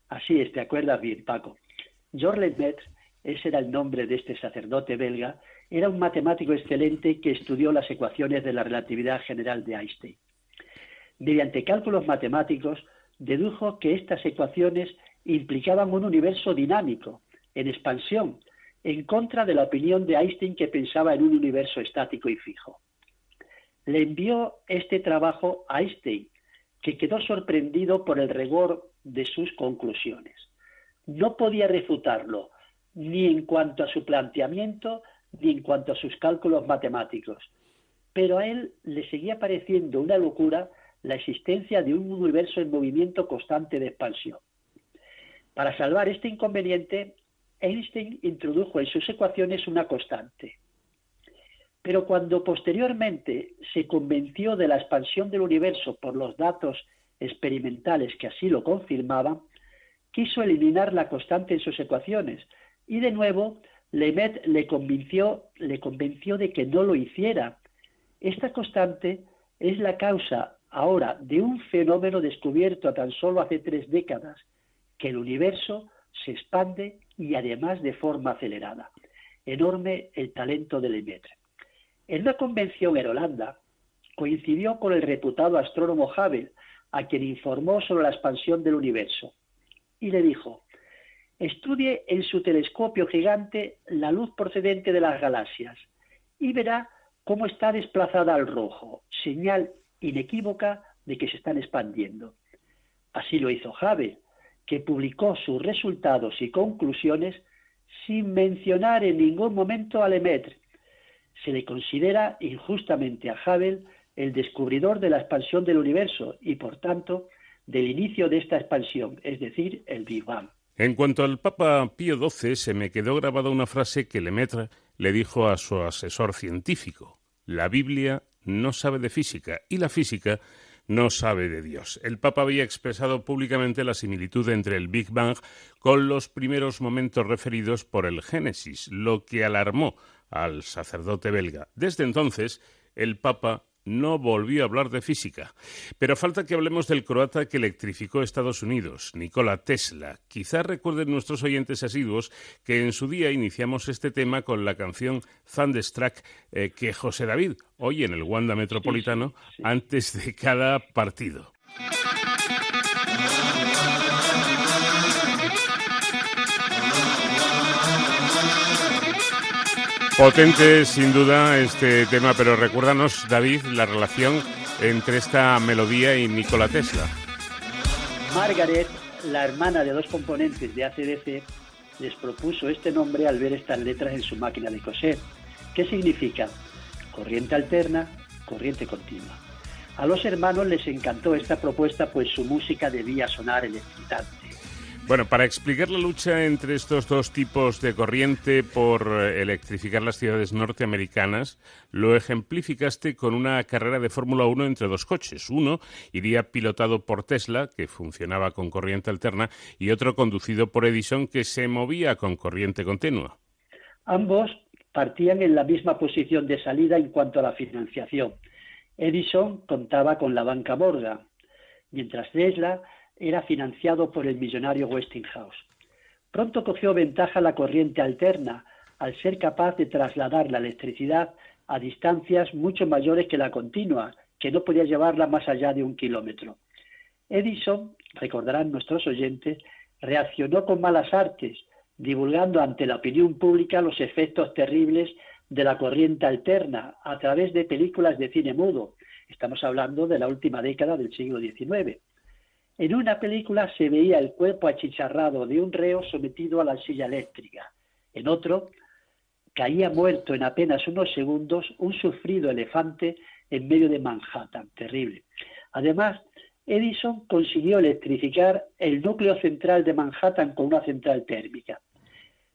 Así es, te acuerdas bien, Paco. Georges Lemaitre, ese era el nombre de este sacerdote belga, era un matemático excelente que estudió las ecuaciones de la relatividad general de Einstein. Mediante cálculos matemáticos, dedujo que estas ecuaciones implicaban un universo dinámico, en expansión, en contra de la opinión de Einstein que pensaba en un universo estático y fijo. Le envió este trabajo a Einstein, que quedó sorprendido por el rigor de sus conclusiones. No podía refutarlo, ni en cuanto a su planteamiento, ni en cuanto a sus cálculos matemáticos. Pero a él le seguía pareciendo una locura la existencia de un universo en movimiento constante de expansión. Para salvar este inconveniente, Einstein introdujo en sus ecuaciones una constante, pero cuando posteriormente se convenció de la expansión del universo por los datos experimentales que así lo confirmaban, quiso eliminar la constante en sus ecuaciones y de nuevo Lemet le convenció, le convenció de que no lo hiciera. Esta constante es la causa ahora de un fenómeno descubierto tan solo hace tres décadas, que el universo se expande y además de forma acelerada. Enorme el talento de Lemaitre. En una convención en Holanda, coincidió con el reputado astrónomo Hubble, a quien informó sobre la expansión del universo, y le dijo, estudie en su telescopio gigante la luz procedente de las galaxias y verá cómo está desplazada al rojo, señal inequívoca de que se están expandiendo. Así lo hizo Hubble, que publicó sus resultados y conclusiones sin mencionar en ningún momento a Lemaitre. Se le considera injustamente a Hubble el descubridor de la expansión del universo y, por tanto, del inicio de esta expansión, es decir, el Big Bang. En cuanto al Papa Pío XII, se me quedó grabada una frase que Lemaitre le dijo a su asesor científico. La Biblia no sabe de física y la física no sabe de Dios. El Papa había expresado públicamente la similitud entre el Big Bang con los primeros momentos referidos por el Génesis, lo que alarmó al sacerdote belga. Desde entonces, el Papa no volvió a hablar de física. Pero falta que hablemos del croata que electrificó Estados Unidos, Nikola Tesla. Quizás recuerden nuestros oyentes asiduos que en su día iniciamos este tema con la canción Thunderstruck eh, que José David oye en el Wanda Metropolitano antes de cada partido. Potente, sin duda, este tema, pero recuérdanos, David, la relación entre esta melodía y Nikola Tesla. Margaret, la hermana de dos componentes de ACDC, les propuso este nombre al ver estas letras en su máquina de coser. ¿Qué significa? Corriente alterna, corriente continua. A los hermanos les encantó esta propuesta, pues su música debía sonar electrizante. Bueno, para explicar la lucha entre estos dos tipos de corriente por electrificar las ciudades norteamericanas, lo ejemplificaste con una carrera de Fórmula 1 entre dos coches. Uno iría pilotado por Tesla, que funcionaba con corriente alterna, y otro conducido por Edison, que se movía con corriente continua. Ambos partían en la misma posición de salida en cuanto a la financiación. Edison contaba con la banca Morgan, mientras Tesla era financiado por el millonario Westinghouse. Pronto cogió ventaja la corriente alterna al ser capaz de trasladar la electricidad a distancias mucho mayores que la continua, que no podía llevarla más allá de un kilómetro. Edison, recordarán nuestros oyentes, reaccionó con malas artes, divulgando ante la opinión pública los efectos terribles de la corriente alterna a través de películas de cine mudo. Estamos hablando de la última década del siglo XIX. En una película se veía el cuerpo achicharrado de un reo sometido a la silla eléctrica. En otro, caía muerto en apenas unos segundos un sufrido elefante en medio de Manhattan. Terrible. Además, Edison consiguió electrificar el núcleo central de Manhattan con una central térmica.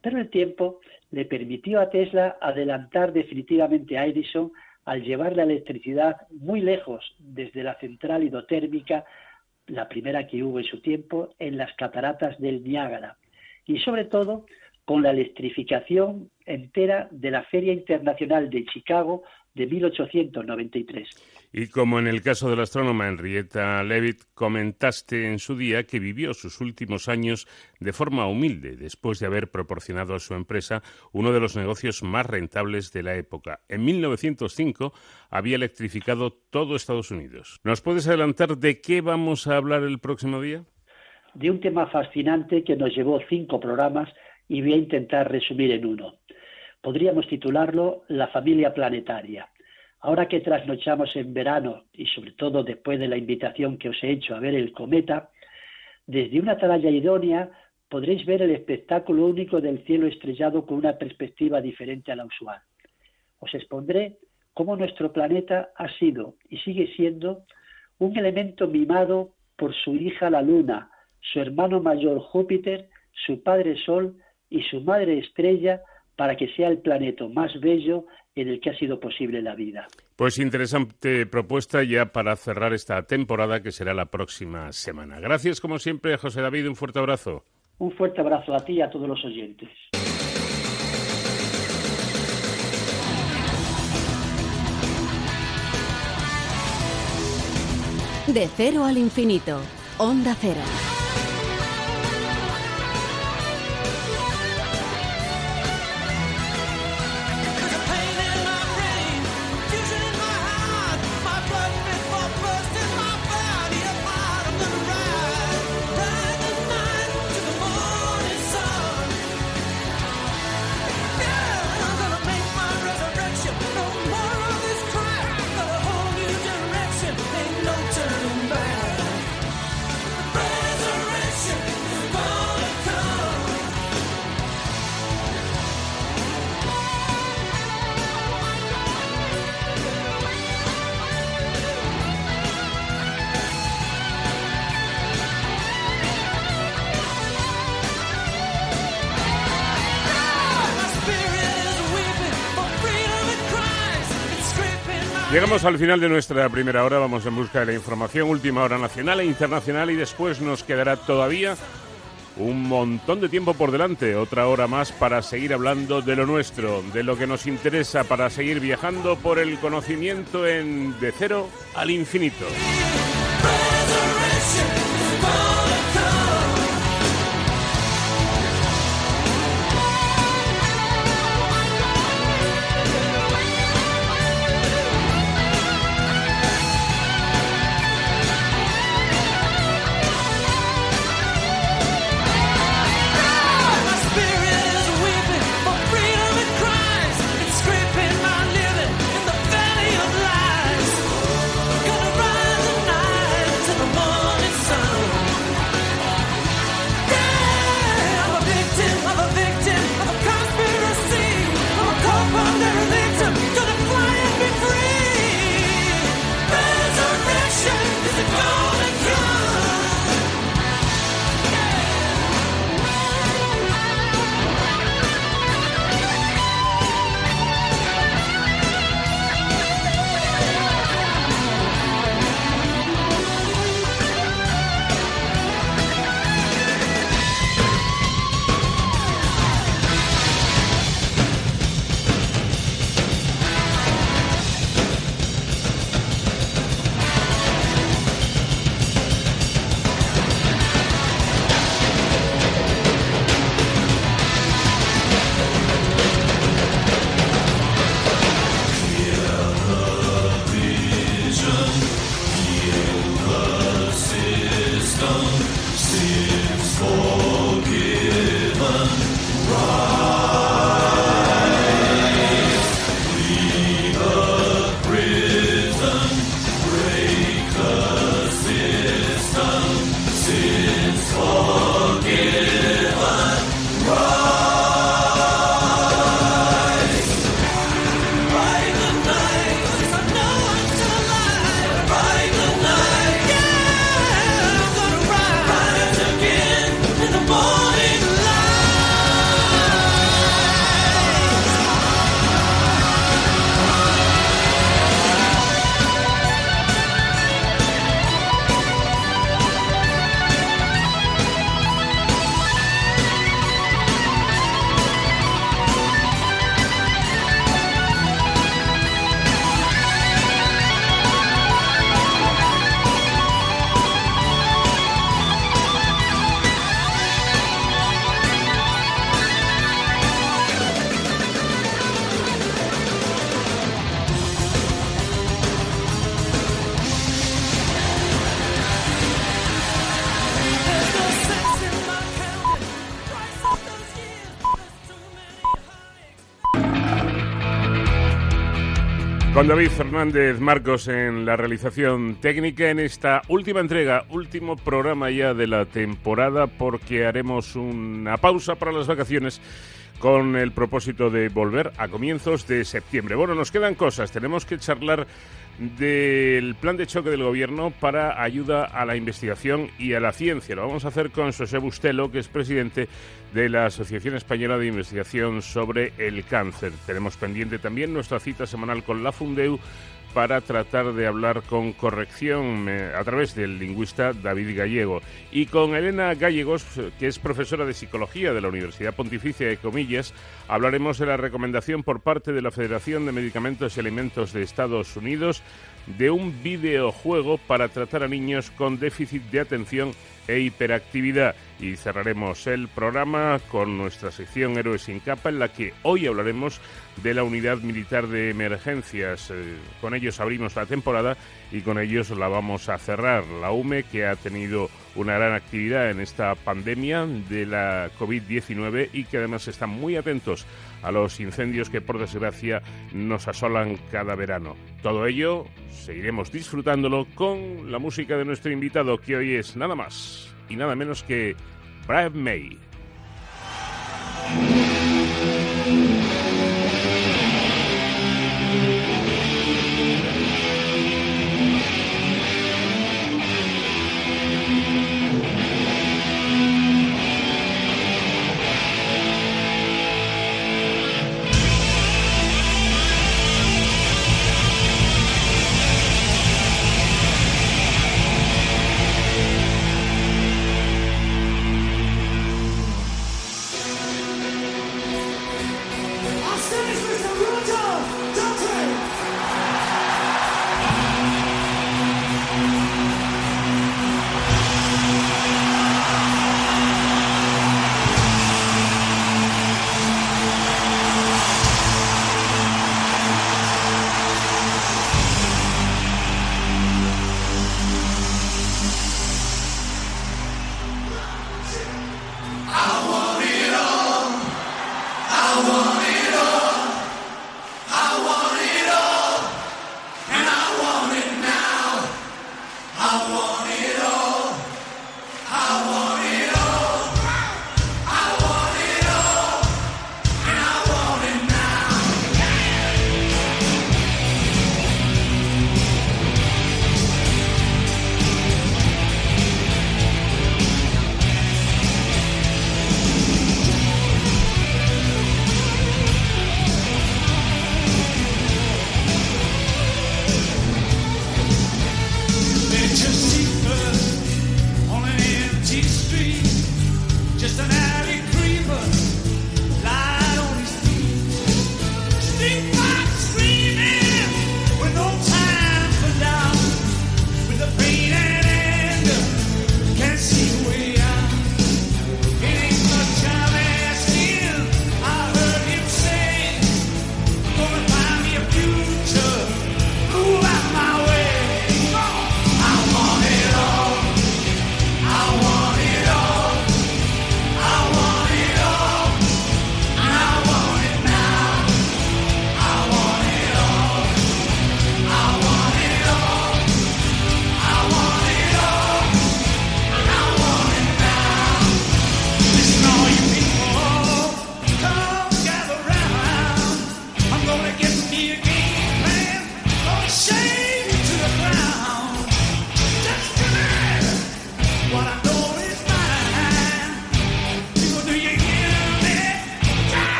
Pero el tiempo le permitió a Tesla adelantar definitivamente a Edison al llevar la electricidad muy lejos desde la central hidrotérmica la primera que hubo en su tiempo, en las cataratas del Niágara. Y sobre todo con la electrificación entera de la Feria Internacional de Chicago de 1893. Y como en el caso de la astrónoma Henrietta Leavitt, comentaste en su día que vivió sus últimos años de forma humilde, después de haber proporcionado a su empresa uno de los negocios más rentables de la época. En 1905 había electrificado todo Estados Unidos. ¿Nos puedes adelantar de qué vamos a hablar el próximo día? De un tema fascinante que nos llevó cinco programas y voy a intentar resumir en uno. Podríamos titularlo La familia planetaria. Ahora que trasnochamos en verano y sobre todo después de la invitación que os he hecho a ver el cometa, desde una atalaya idónea podréis ver el espectáculo único del cielo estrellado con una perspectiva diferente a la usual. Os expondré cómo nuestro planeta ha sido y sigue siendo un elemento mimado por su hija la Luna, su hermano mayor Júpiter, su padre Sol y su madre estrella para que sea el planeta más bello en el que ha sido posible la vida. Pues interesante propuesta ya para cerrar esta temporada que será la próxima semana. Gracias como siempre, José David, un fuerte abrazo. Un fuerte abrazo a ti y a todos los oyentes. De cero al infinito, Onda Cero. Llegamos al final de nuestra primera hora, vamos en busca de la información, última hora nacional e internacional y después nos quedará todavía un montón de tiempo por delante, otra hora más para seguir hablando de lo nuestro, de lo que nos interesa, para seguir viajando por el conocimiento en de cero al infinito. David Fernández Marcos en la realización técnica en esta última entrega, último programa ya de la temporada, porque haremos una pausa para las vacaciones con el propósito de volver a comienzos de septiembre. Bueno, nos quedan cosas, tenemos que charlar del plan de choque del gobierno para ayuda a la investigación y a la ciencia. Lo vamos a hacer con José Bustelo, que es presidente de la Asociación Española de Investigación sobre el Cáncer. Tenemos pendiente también nuestra cita semanal con la Fundeu para tratar de hablar con corrección eh, a través del lingüista David Gallego y con Elena Gallegos, que es profesora de psicología de la Universidad Pontificia de Comillas, hablaremos de la recomendación por parte de la Federación de Medicamentos y Alimentos de Estados Unidos de un videojuego para tratar a niños con déficit de atención e hiperactividad. Y cerraremos el programa con nuestra sección Héroes sin capa, en la que hoy hablaremos de la Unidad Militar de Emergencias. Eh, con ellos abrimos la temporada y con ellos la vamos a cerrar. La UME, que ha tenido una gran actividad en esta pandemia de la COVID-19 y que además están muy atentos a los incendios que por desgracia nos asolan cada verano. Todo ello seguiremos disfrutándolo con la música de nuestro invitado que hoy es nada más y nada menos que Brian May.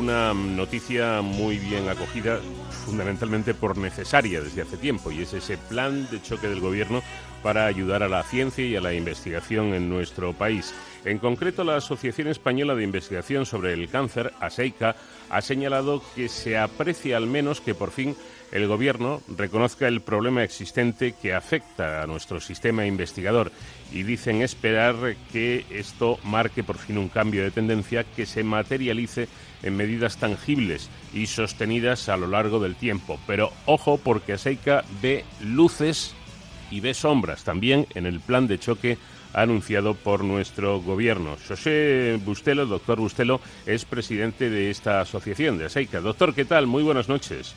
Una noticia muy bien acogida, fundamentalmente por necesaria desde hace tiempo, y es ese plan de choque del Gobierno para ayudar a la ciencia y a la investigación en nuestro país. En concreto, la Asociación Española de Investigación sobre el Cáncer, ASEICA, ha señalado que se aprecia al menos que por fin el Gobierno reconozca el problema existente que afecta a nuestro sistema investigador y dicen esperar que esto marque por fin un cambio de tendencia que se materialice en medidas tangibles y sostenidas a lo largo del tiempo. Pero ojo porque ASEICA ve luces y ve sombras también en el plan de choque anunciado por nuestro gobierno. José Bustelo, doctor Bustelo, es presidente de esta asociación de ASEICA. Doctor, ¿qué tal? Muy buenas noches.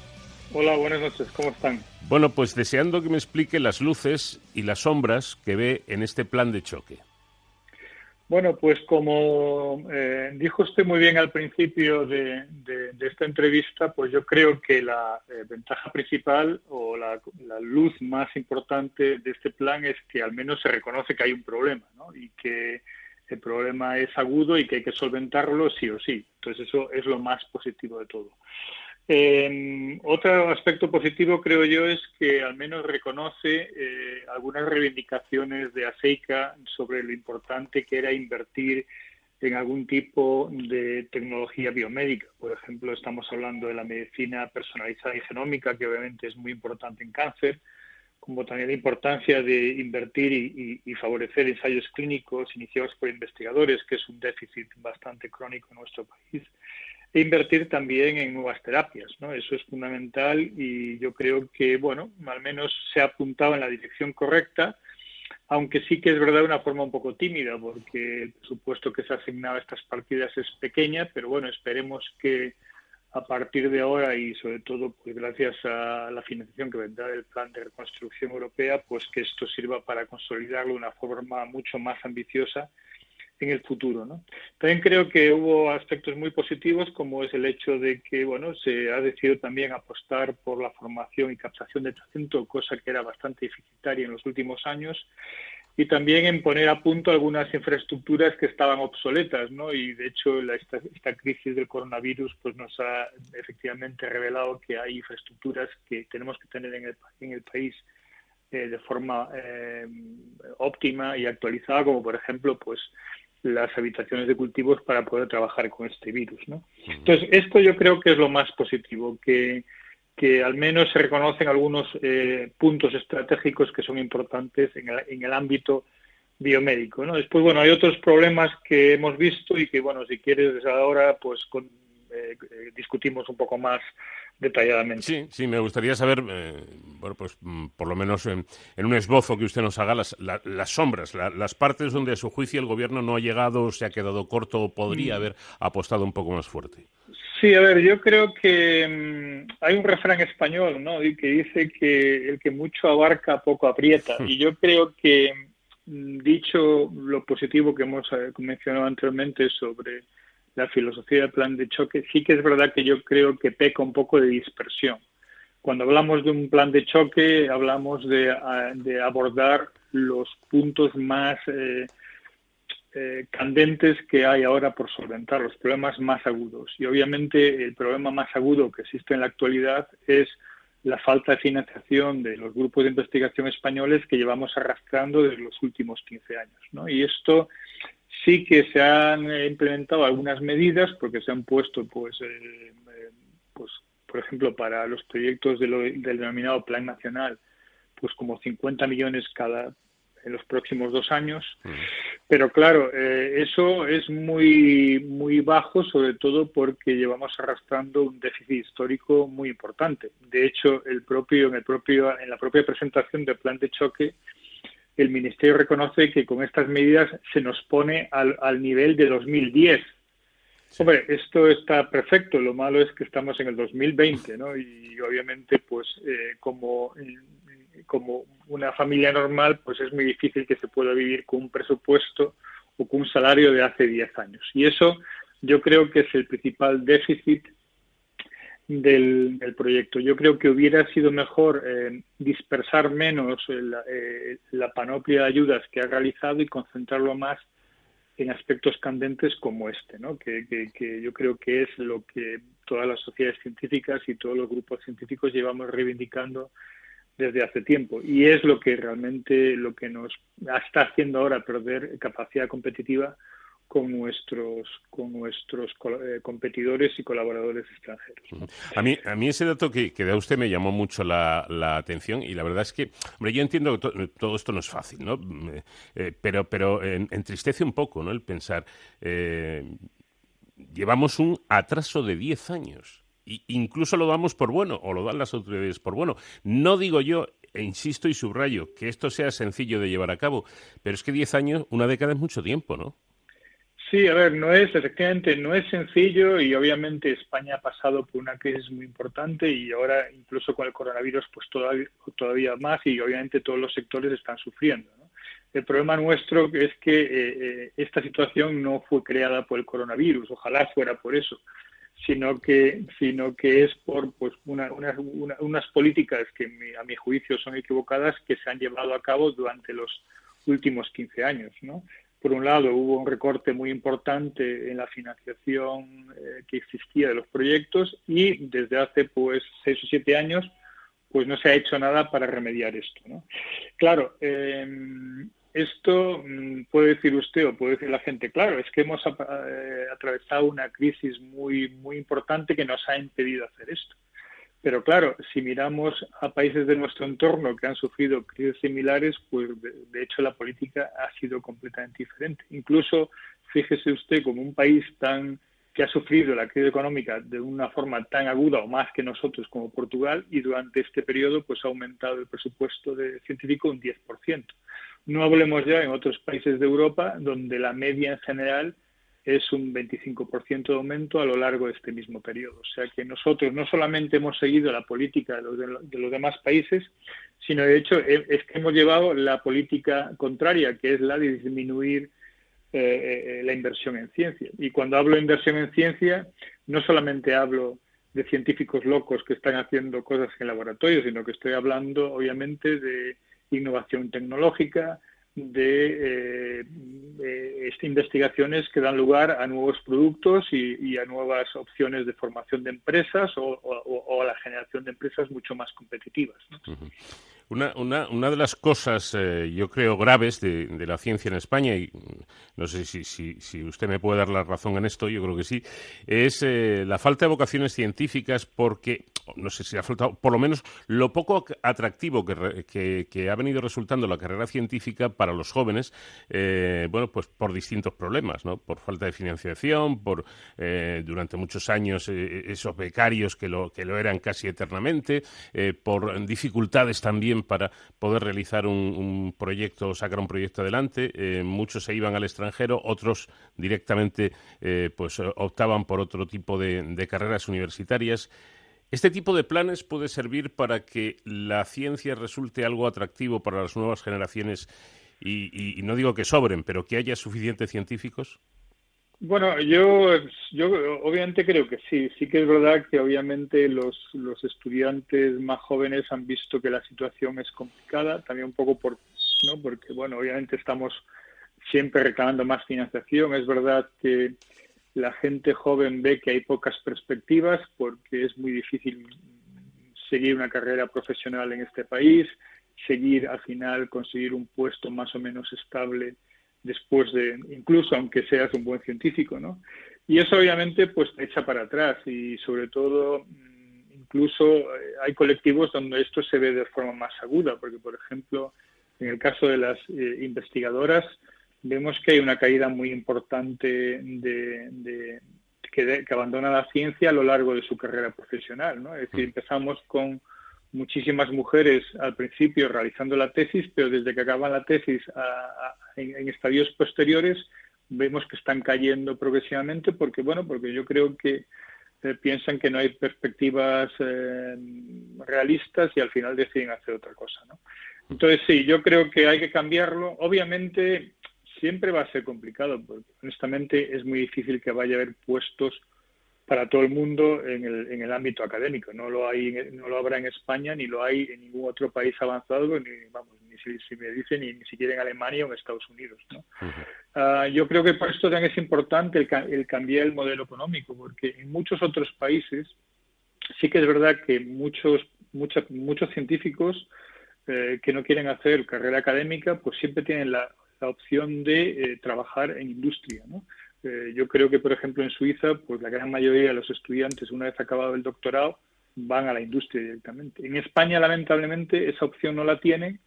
Hola, buenas noches, ¿cómo están? Bueno, pues deseando que me explique las luces y las sombras que ve en este plan de choque. Bueno, pues como eh, dijo usted muy bien al principio de, esta entrevista, pues yo creo que la eh, ventaja principal o la, luz más importante de este plan es que al menos se reconoce que hay un problema, ¿no? Y que el problema es agudo y que hay que solventarlo sí o sí. Entonces eso es lo más positivo de todo. Eh, otro aspecto positivo, creo yo, es que al menos reconoce eh, algunas reivindicaciones de ASEICA sobre lo importante que era invertir en algún tipo de tecnología biomédica. Por ejemplo, estamos hablando de la medicina personalizada y genómica, que obviamente es muy importante en cáncer, como también la importancia de invertir y favorecer ensayos clínicos iniciados por investigadores, que es un déficit bastante crónico en nuestro país e invertir también en nuevas terapias, ¿no? Eso es fundamental y yo creo que, bueno, al menos se ha apuntado en la dirección correcta, aunque sí que es verdad de una forma un poco tímida, porque el presupuesto que se ha asignado a estas partidas es pequeña, pero bueno, esperemos que a partir de ahora y sobre todo pues gracias a la financiación que vendrá del plan de reconstrucción europea, pues que esto sirva para consolidarlo de una forma mucho más ambiciosa en el futuro. ¿no? También creo que hubo aspectos muy positivos, como es el hecho de que bueno, se ha decidido también apostar por la formación y captación de talento, cosa que era bastante deficitaria en los últimos años, y también en poner a punto algunas infraestructuras que estaban obsoletas, ¿no? Y de hecho esta, crisis del coronavirus pues nos ha efectivamente revelado que hay infraestructuras que tenemos que tener en el, en el país eh, de forma eh, óptima y actualizada, como por ejemplo pues las habitaciones de cultivos para poder trabajar con este virus. ¿no? Entonces, esto yo creo que es lo más positivo, que, que al menos se reconocen algunos eh, puntos estratégicos que son importantes en el, en el ámbito biomédico. ¿no? Después, bueno, hay otros problemas que hemos visto y que, bueno, si quieres ahora, pues con, eh, eh, discutimos un poco más detalladamente. Sí, sí, me gustaría saber, eh, bueno, pues mm, por lo menos en, un esbozo que usted nos haga las, las sombras, las partes donde a su juicio el gobierno no ha llegado, se ha quedado corto o podría mm. haber apostado un poco más fuerte. Sí, a ver, yo creo que mm, hay un refrán español, ¿no? Que dice que el que mucho abarca poco aprieta. (laughs) Y yo creo que, dicho lo positivo que hemos eh, mencionado anteriormente sobre la filosofía del plan de choque, sí que es verdad que yo creo que peca un poco de dispersión. Cuando hablamos de un plan de choque, hablamos de, abordar los puntos más eh, eh, candentes que hay ahora por solventar, los problemas más agudos. Y obviamente el problema más agudo que existe en la actualidad es la falta de financiación de los grupos de investigación españoles que llevamos arrastrando desde los últimos 15 años. ¿no? Y esto Sí que se han implementado algunas medidas porque se han puesto, pues, eh, eh, pues por ejemplo, para los proyectos del denominado Plan Nacional, pues como 50 millones cada en los próximos dos años. Pero claro, eh, eso es muy muy bajo, sobre todo porque llevamos arrastrando un déficit histórico muy importante. De hecho, el propio en el propio en la propia presentación del plan de choque el Ministerio reconoce que con estas medidas se nos pone al, al nivel de 2010. Hombre, esto está perfecto, lo malo es que estamos en el 2020, ¿no? Y obviamente, pues, eh, como, como una familia normal, pues es muy difícil que se pueda vivir con un presupuesto o con un salario de hace 10 años. Y eso yo creo que es el principal déficit del, proyecto. Yo creo que hubiera sido mejor eh, dispersar menos eh, la panoplia de ayudas que ha realizado y concentrarlo más en aspectos candentes como este, ¿no? que, que, yo creo que es lo que todas las sociedades científicas y todos los grupos científicos llevamos reivindicando desde hace tiempo y es lo que realmente lo que nos está haciendo ahora perder capacidad competitiva con nuestros con nuestros eh, competidores y colaboradores extranjeros. A mí a mí ese dato que, que da usted me llamó mucho la, la, atención y la verdad es que hombre yo entiendo que todo esto no es fácil, ¿no? Eh, pero pero entristece un poco, ¿no? El pensar eh, llevamos un atraso de 10 años. E incluso lo damos por bueno, o lo dan las autoridades por bueno. No digo yo, e insisto y subrayo, que esto sea sencillo de llevar a cabo, pero es que 10 años, una década es mucho tiempo, ¿no? Sí, a ver, no es, efectivamente, no es sencillo y obviamente España ha pasado por una crisis muy importante y ahora incluso con el coronavirus pues todavía, todavía más y obviamente todos los sectores están sufriendo. El problema nuestro es que eh, eh, esta situación no fue creada por el coronavirus, ojalá fuera por eso, sino que, sino que es por pues, una, unas políticas que a mi juicio son equivocadas que se han llevado a cabo durante los últimos 15 años. ¿no? Por un lado, hubo un recorte muy importante en la financiación eh, que existía de los proyectos y desde hace pues seis o siete años pues no se ha hecho nada para remediar esto. Claro, em, esto mm, puede decir usted o puede decir la gente, claro, es que hemos eh, atravesado una crisis muy, muy importante que nos ha impedido hacer esto. Pero claro, si miramos a países de nuestro entorno que han sufrido crisis similares, pues de, hecho la política ha sido completamente diferente. Incluso, fíjese usted, como un país tan que ha sufrido la crisis económica de una forma tan aguda o más que nosotros como Portugal y durante este periodo pues ha aumentado el presupuesto de científico un 10%. No hablemos ya en otros países de Europa donde la media en general es un 25% de aumento a lo largo de este mismo periodo. O sea que nosotros no solamente hemos seguido la política de los, demás países, sino de hecho es que hemos llevado la política contraria, que es la de disminuir eh, eh, la inversión en ciencia. Y cuando hablo de inversión en ciencia, no solamente hablo de científicos locos que están haciendo cosas en laboratorio, sino que estoy hablando, obviamente, de innovación tecnológica, de eh, este, investigaciones que dan lugar a nuevos productos y, a nuevas opciones de formación de empresas o, a la generación de empresas mucho más competitivas. Una, una, una, de las cosas, eh, yo creo, graves de, la ciencia en España, y no sé si, si, usted me puede dar la razón en esto, yo creo que sí, es eh, la falta de vocaciones científicas porque, no sé si ha faltado, por lo menos lo poco atractivo que, que, ha venido resultando la carrera científica para los jóvenes, eh, bueno, pues por distintos problemas, ¿no? Por falta de financiación, por durante muchos años esos becarios que lo, que lo eran casi eternamente, por dificultades también para poder realizar un, proyecto, sacar un proyecto adelante. Eh, muchos se iban al extranjero, otros directamente eh, pues optaban por otro tipo de, carreras universitarias. ¿Este tipo de planes puede servir para que la ciencia resulte algo atractivo para las nuevas generaciones y no digo que sobren, pero que haya suficientes científicos? Bueno, yo, yo obviamente creo que sí. Sí que es verdad que obviamente los, los estudiantes más jóvenes han visto que la situación es complicada, también un poco por, ¿no? Porque, bueno, obviamente estamos siempre reclamando más financiación. Es verdad que la gente joven ve que hay pocas perspectivas porque es muy difícil seguir una carrera profesional en este país, seguir al final conseguir un puesto más o menos estable después de, incluso aunque seas un buen científico, ¿no? Y eso obviamente pues te echa para atrás y sobre todo mm, incluso eh, hay colectivos donde esto se ve de forma más aguda, porque por ejemplo en el caso de las eh, investigadoras vemos que hay una caída muy importante de, que, que, abandona la ciencia a lo largo de su carrera profesional, ¿no? Es decir, mm. empezamos con muchísimas mujeres al principio realizando la tesis, pero desde que acaban la tesis en, estadios posteriores vemos que están cayendo progresivamente porque, bueno, porque yo creo que eh, piensan que no hay perspectivas eh, realistas y al final deciden hacer otra cosa, ¿no? Entonces, sí, yo creo que hay que cambiarlo. Obviamente, siempre va a ser complicado, porque honestamente es muy difícil que vaya a haber puestos para todo el mundo en el, en el ámbito académico. No lo hay, no lo habrá en España ni lo hay en ningún otro país avanzado ni, vamos, ni si, me dicen ni, ni, siquiera en Alemania o en Estados Unidos. ¿no? Ah, yo creo que por esto también es importante el, cambiar el modelo económico, porque en muchos otros países sí que es verdad que muchos, muchos, muchos científicos eh, que no quieren hacer carrera académica, pues siempre tienen la, opción de eh, trabajar en industria. ¿no? Eh, yo creo que, por ejemplo, en Suiza, pues la gran mayoría de los estudiantes, una vez acabado el doctorado, van a la industria directamente. En España, lamentablemente, esa opción no la tienen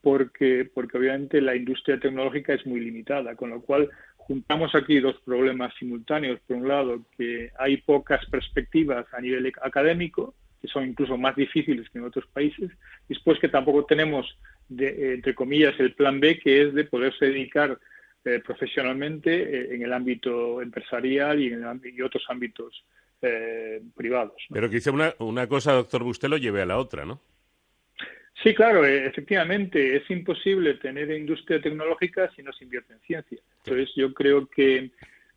porque, porque obviamente la industria tecnológica es muy limitada, con lo cual juntamos aquí dos problemas simultáneos. Por un lado, que hay pocas perspectivas a nivel académico, que son incluso más difíciles que en otros países, y después que tampoco tenemos, de, entre comillas, el plan B, que es de poderse dedicar eh, profesionalmente eh, en el ámbito empresarial y en y otros ámbitos eh, privados. Pero que una, una cosa, doctor Bustelo, lleve a la otra, ¿no? Sí, claro, efectivamente, es imposible tener industria tecnológica si no se invierte en ciencia. Entonces, yo creo que,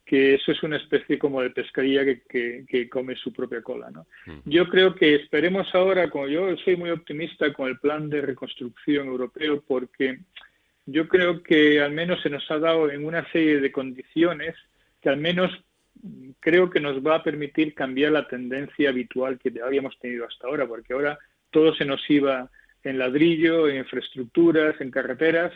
que eso es una especie como de pescadilla que, que, come su propia cola. ¿no? Yo creo que esperemos ahora, como yo soy muy optimista con el plan de reconstrucción europeo, porque yo creo que al menos se nos ha dado en una serie de condiciones que al menos creo que nos va a permitir cambiar la tendencia habitual que habíamos tenido hasta ahora, porque ahora todo se nos iba en ladrillo, en infraestructuras, en carreteras,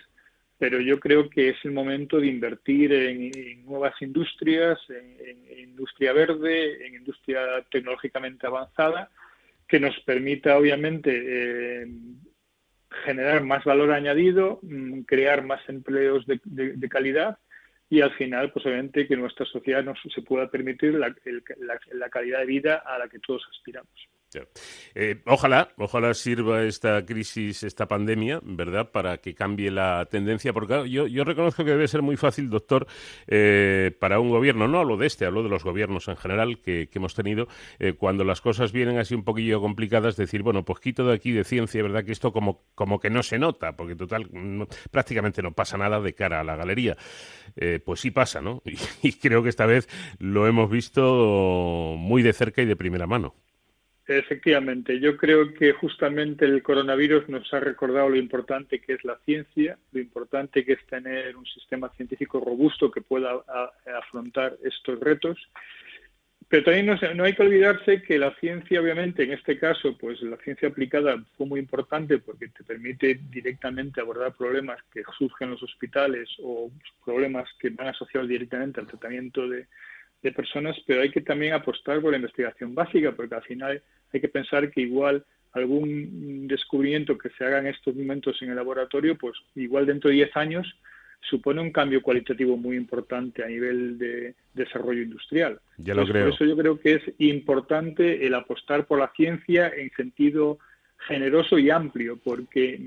pero yo creo que es el momento de invertir en, nuevas industrias, en, industria verde, en industria tecnológicamente avanzada, que nos permita, obviamente, eh, generar más valor añadido, mm, crear más empleos de, calidad y al final, pues obviamente, que nuestra sociedad nos se pueda permitir la, la calidad de vida a la que todos aspiramos. Eh, ojalá, ojalá sirva esta crisis, esta pandemia, ¿verdad?, para que cambie la tendencia, porque yo, reconozco que debe ser muy fácil, doctor, eh, para un gobierno, no hablo de este, hablo de los gobiernos en general que, hemos tenido, eh, cuando las cosas vienen así un poquillo complicadas, decir, bueno, pues quito de aquí de ciencia, ¿verdad?, que esto como, como que no se nota, porque total, prácticamente no pasa nada de cara a la galería. pues sí pasa, ¿no? (laughs) y creo que esta vez lo hemos visto muy de cerca y de primera mano. Efectivamente, yo creo que justamente el coronavirus nos ha recordado lo importante que es la ciencia, lo importante que es tener un sistema científico robusto que pueda afrontar estos retos. Pero también no, hay que olvidarse que la ciencia, obviamente, en este caso, pues la ciencia aplicada fue muy importante porque te permite directamente abordar problemas que surgen en los hospitales o problemas que van asociados directamente al tratamiento de, de personas, pero hay que también apostar por la investigación básica, porque al final hay que pensar que igual algún descubrimiento que se haga en estos momentos en el laboratorio, pues igual dentro de 10 años supone un cambio cualitativo muy importante a nivel de desarrollo industrial. Ya lo creo. Por eso yo creo que es importante el apostar por la ciencia en sentido generoso y amplio, porque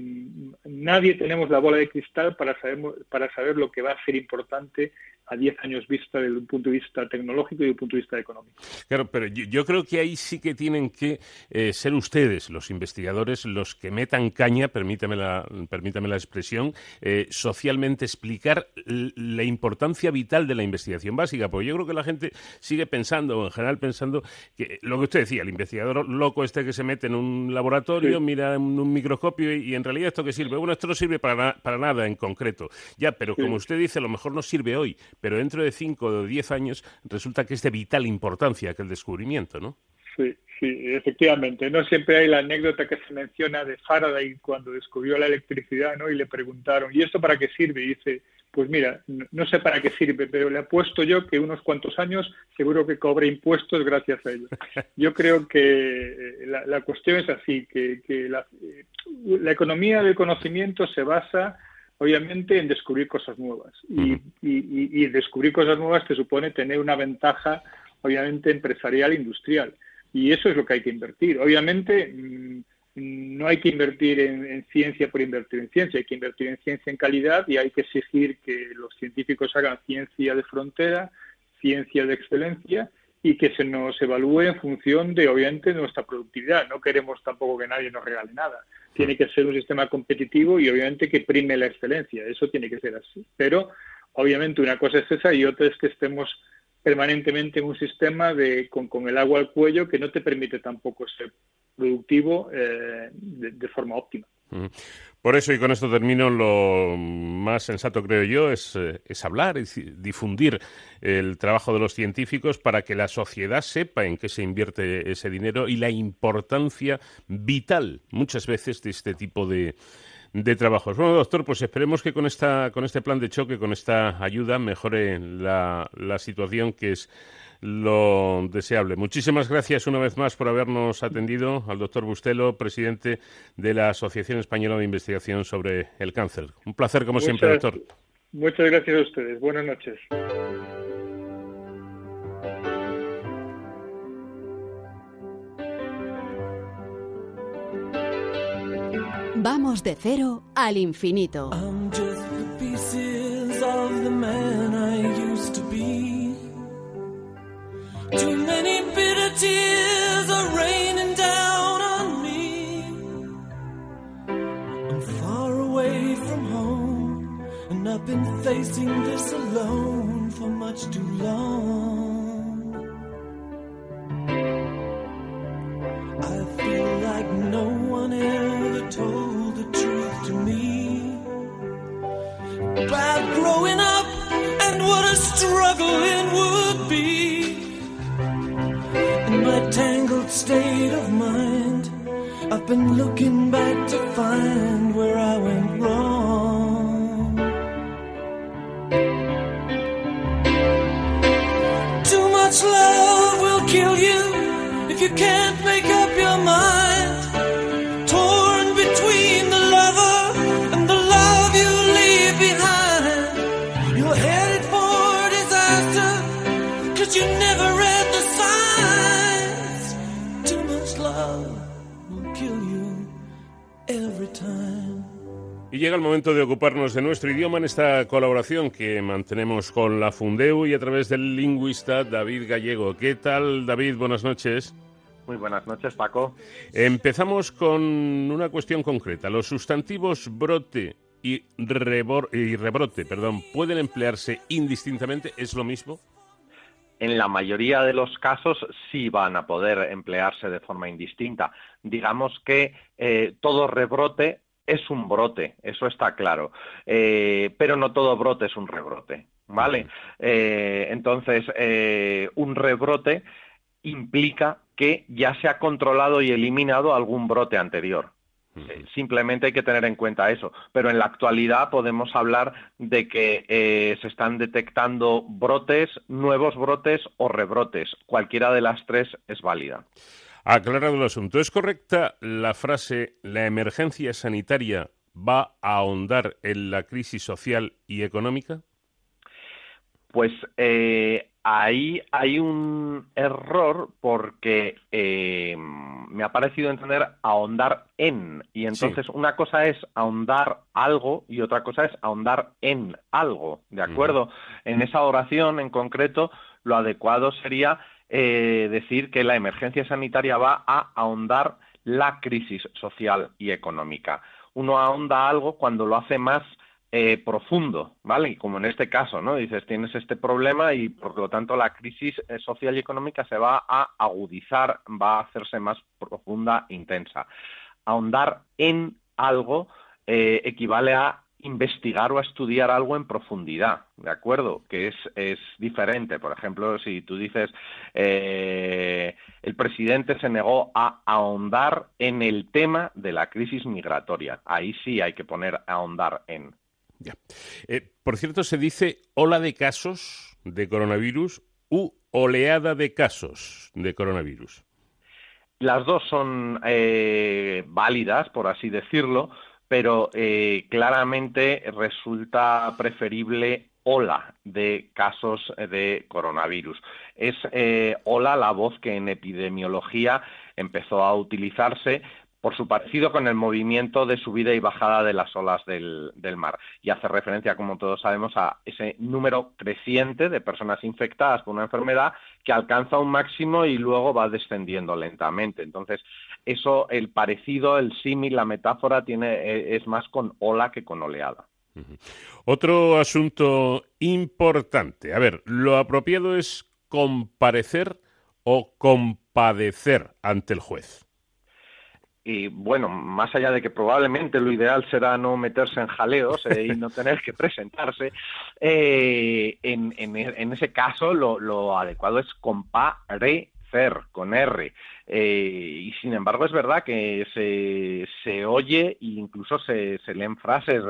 nadie tenemos la bola de cristal para saber, para saber lo que va a ser importante a 10 años vista desde un punto de vista tecnológico y un punto de vista económico. Claro, pero yo, creo que ahí sí que tienen que eh, ser ustedes, los investigadores, los que metan caña, permítame la, permítame la expresión, eh, socialmente explicar la importancia vital de la investigación básica, porque yo creo que la gente sigue pensando, o en general pensando, que lo que usted decía, el investigador loco este que se mete en un laboratorio, mira en un microscopio y, en realidad esto que sirve, bueno, esto no sirve para, para nada en concreto, ya, pero como usted dice, a lo mejor no sirve hoy, pero dentro de 5 o 10 años resulta que es de vital importancia aquel descubrimiento, ¿no? Sí, sí, efectivamente. No siempre hay la anécdota que se menciona de Faraday cuando descubrió la electricidad, ¿no? Y le preguntaron, ¿y esto para qué sirve? Y dice, pues mira, no sé para qué sirve, pero le apuesto yo que unos cuantos años seguro que cobre impuestos gracias a ello. (laughs) Yo creo que eh, la, cuestión es así, que, la, eh, la economía del conocimiento se basa obviamente en descubrir cosas nuevas. Y, descubrir cosas nuevas te supone tener una ventaja, obviamente, empresarial e industrial. Y eso es lo que hay que invertir. Obviamente, mm, no hay que invertir en, ciencia por invertir en ciencia, hay que invertir en ciencia en calidad y hay que exigir que los científicos hagan ciencia de frontera, ciencia de excelencia y que se nos evalúe en función de, obviamente, nuestra productividad. No queremos tampoco que nadie nos regale nada. Tiene que ser un sistema competitivo y, obviamente, que prime la excelencia. Eso tiene que ser así. Pero, obviamente, una cosa es esa y otra es que estemos permanentemente en un sistema de, con, el agua al cuello que no te permite tampoco ser productivo eh, de forma óptima. Por eso, y con esto termino, lo más sensato, creo yo, es, eh, es hablar, es difundir el trabajo de los científicos para que la sociedad sepa en qué se invierte ese dinero y la importancia vital, muchas veces, de este tipo de, de trabajos. Bueno, doctor, pues esperemos que con esta, con este plan de choque, con esta ayuda, mejore la, la situación que es lo deseable. Muchísimas gracias una vez más por habernos atendido al doctor Bustelo, presidente de la Asociación Española de Investigación sobre el Cáncer. Un placer, como siempre, doctor. Muchas gracias a ustedes. Buenas noches. Vamos de cero al infinito. Too many bitter tears are raining down on me. I'm far away from home, and I've been facing this alone for much too long. Been looking back to find llega el momento de ocuparnos de nuestro idioma en esta colaboración que mantenemos con la Fundeu y a través del lingüista David Gallego. ¿Qué tal, David? Buenas noches. Muy buenas noches, Paco. Empezamos con una cuestión concreta. Los sustantivos brote y, y rebrote perdón, pueden emplearse indistintamente. ¿Es lo mismo? en la mayoría de los casos sí van a poder emplearse de forma indistinta. Digamos que eh, todo rebrote es un brote, eso está claro, eh, pero no todo brote es un rebrote, ¿vale? Eh, entonces, un rebrote implica que ya se ha controlado y eliminado algún brote anterior. Eh, simplemente hay que tener en cuenta eso. Pero en la actualidad podemos hablar de que eh, se están detectando brotes, nuevos brotes o rebrotes. Cualquiera de las tres es válida. Aclarado el asunto, ¿es correcta la frase la emergencia sanitaria va a ahondar en la crisis social y económica? Pues eh, ahí hay un error porque eh, me ha parecido entender ahondar en. Y entonces una cosa es ahondar algo y otra cosa es ahondar en algo. ¿De acuerdo? En esa oración en concreto, lo adecuado sería eh, decir que la emergencia sanitaria va a ahondar la crisis social y económica. Uno ahonda algo cuando lo hace más eh, profundo, ¿vale? Y como en este caso, ¿no? Dices, tienes este problema y por lo tanto la crisis eh, social y económica se va a agudizar, va a hacerse más profunda, intensa. Ahondar en algo equivale a investigar o a estudiar algo en profundidad, ¿de acuerdo? Que es, es diferente. Por ejemplo, si tú dices, el presidente se negó a ahondar en el tema de la crisis migratoria. Ahí sí hay que poner ahondar en. Eh, por cierto, se dice ola de casos de coronavirus u oleada de casos de coronavirus. Las dos son eh, válidas, por así decirlo, pero eh, claramente resulta preferible ola de casos de coronavirus. Es ola la voz que en epidemiología empezó a utilizarse por su parecido con el movimiento de subida y bajada de las olas del, mar. Y hace referencia, como todos sabemos, a ese número creciente de personas infectadas por una enfermedad que alcanza un máximo y luego va descendiendo lentamente. Entonces, eso, el parecido, el símil, la metáfora, tiene, e, es más con ola que con oleada. Otro asunto importante. A ver, lo apropiado es comparecer o compadecer ante el juez. Y bueno, más allá de que probablemente lo ideal será no meterse en jaleos eh, y no (laughs) tener que presentarse, eh, en, en, ese caso lo, lo adecuado es comparecer con R. Eh, y sin embargo es verdad que se, se oye e incluso se, se leen frases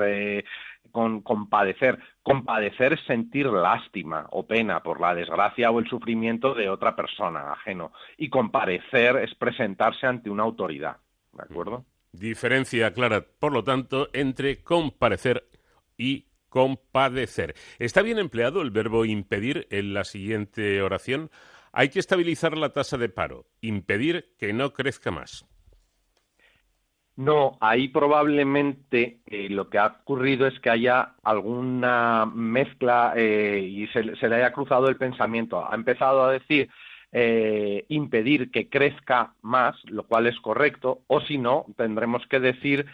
con compadecer. Compadecer es sentir lástima o pena por la desgracia o el sufrimiento de otra persona ajeno. Y comparecer es presentarse ante una autoridad. ¿De acuerdo? Diferencia clara, por lo tanto, entre comparecer y compadecer. ¿Está bien empleado el verbo impedir en la siguiente oración? Hay que estabilizar la tasa de paro, impedir que no crezca más. No, ahí probablemente eh, lo que ha ocurrido es que haya alguna mezcla eh, y se, le haya cruzado el pensamiento. Ha empezado a decir eh, impedir que crezca más, lo cual es correcto, o si no, tendremos que decir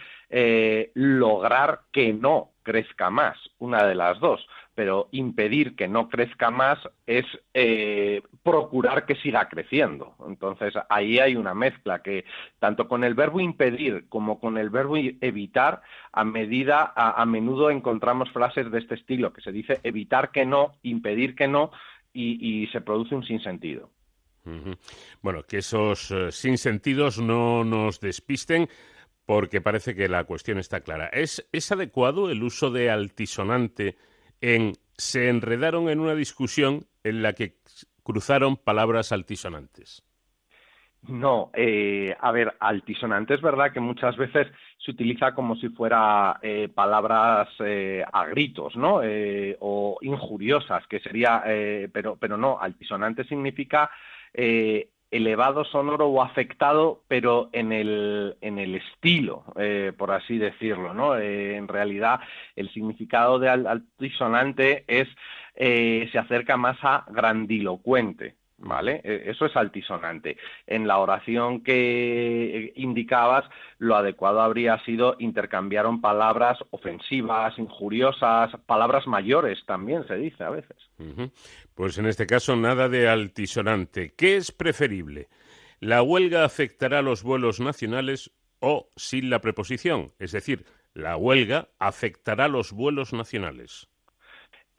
lograr que no crezca más, una de las dos pero impedir que no crezca más es eh, procurar que siga creciendo. Entonces, ahí hay una mezcla que tanto con el verbo impedir como con el verbo evitar, a medida, a, menudo encontramos frases de este estilo, que se dice evitar que no, impedir que no, y, se produce un sinsentido. Bueno, que esos uh, sinsentidos no nos despisten porque parece que la cuestión está clara. ¿Es, ¿Es adecuado el uso de altisonante en se enredaron en una discusión en la que cruzaron palabras altisonantes. No, eh, a ver, altisonante es verdad que muchas veces se utiliza como si fuera eh, palabras eh, a gritos, ¿no? o injuriosas, que sería, pero, pero no, altisonante significa elevado sonoro o afectado, pero en el, en el estilo, eh, por así decirlo, ¿no? Eh, en realidad, el significado de altisonante es eh, se acerca más a grandilocuente, ¿vale? E, eso es altisonante. En la oración que indicabas, lo adecuado habría sido intercambiaron palabras ofensivas, injuriosas, palabras mayores también se dice a veces. Pues en este caso nada de altisonante. ¿Qué es preferible? ¿La huelga afectará a los vuelos nacionales o sin la preposición? Es decir, la huelga afectará a los vuelos nacionales.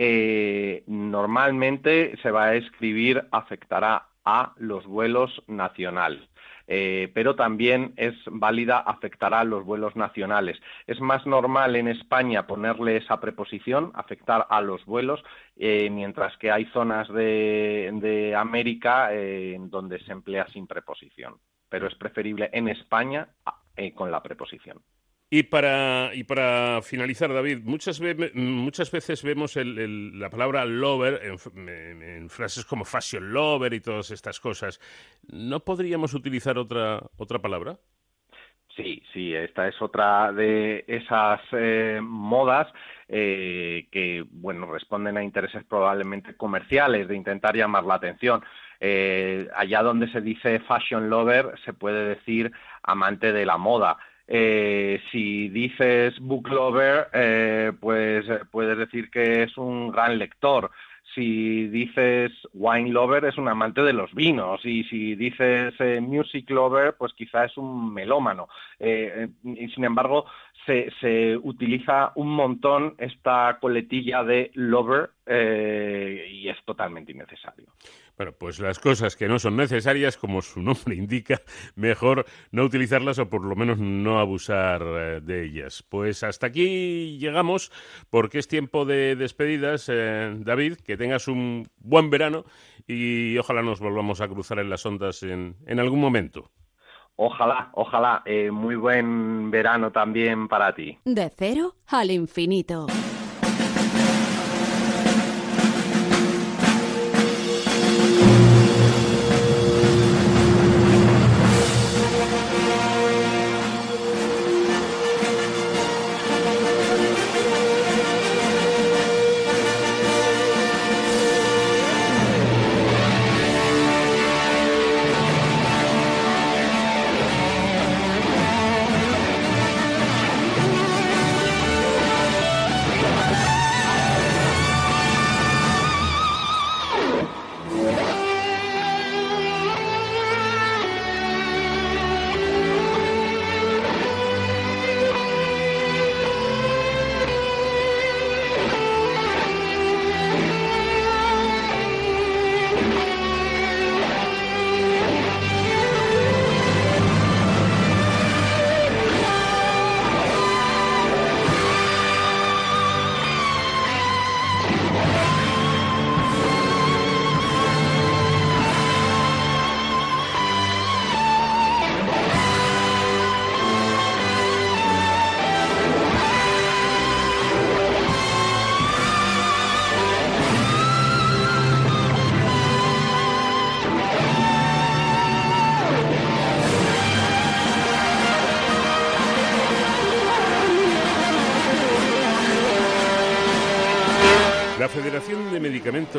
Eh, normalmente se va a escribir afectará a los vuelos nacionales. Eh, pero también es válida, afectará a los vuelos nacionales. Es más normal en España ponerle esa preposición, afectar a los vuelos, eh, mientras que hay zonas de, América en donde se emplea sin preposición. Pero es preferible en España con la preposición. Y para, y para finalizar, David, muchas, muchas veces vemos la palabra lover en, frases como fashion lover y todas estas cosas. ¿No podríamos utilizar otra, otra palabra? Sí, sí, esta es otra de esas eh, modas eh, que, bueno, responden a intereses probablemente comerciales, de intentar llamar la atención. Eh, allá donde se dice fashion lover, se puede decir amante de la moda. Eh, si dices book lover, eh, pues eh, puedes decir que es un gran lector. Si dices wine lover, es un amante de los vinos. Y si dices music lover, pues quizá es un melómano. y sin embargo, se, se, utiliza un montón esta coletilla de lover y es totalmente innecesario. Bueno, pues las cosas que no son necesarias, como su (laughs) nombre indica, mejor no utilizarlas o por lo menos no abusar eh, de ellas. Pues hasta aquí llegamos porque es tiempo de despedidas. Eh, David, que tengas un buen verano y ojalá nos volvamos a cruzar en las ondas en, algún momento. Ojalá, ojalá. Eh, muy buen verano también para ti. De cero al infinito.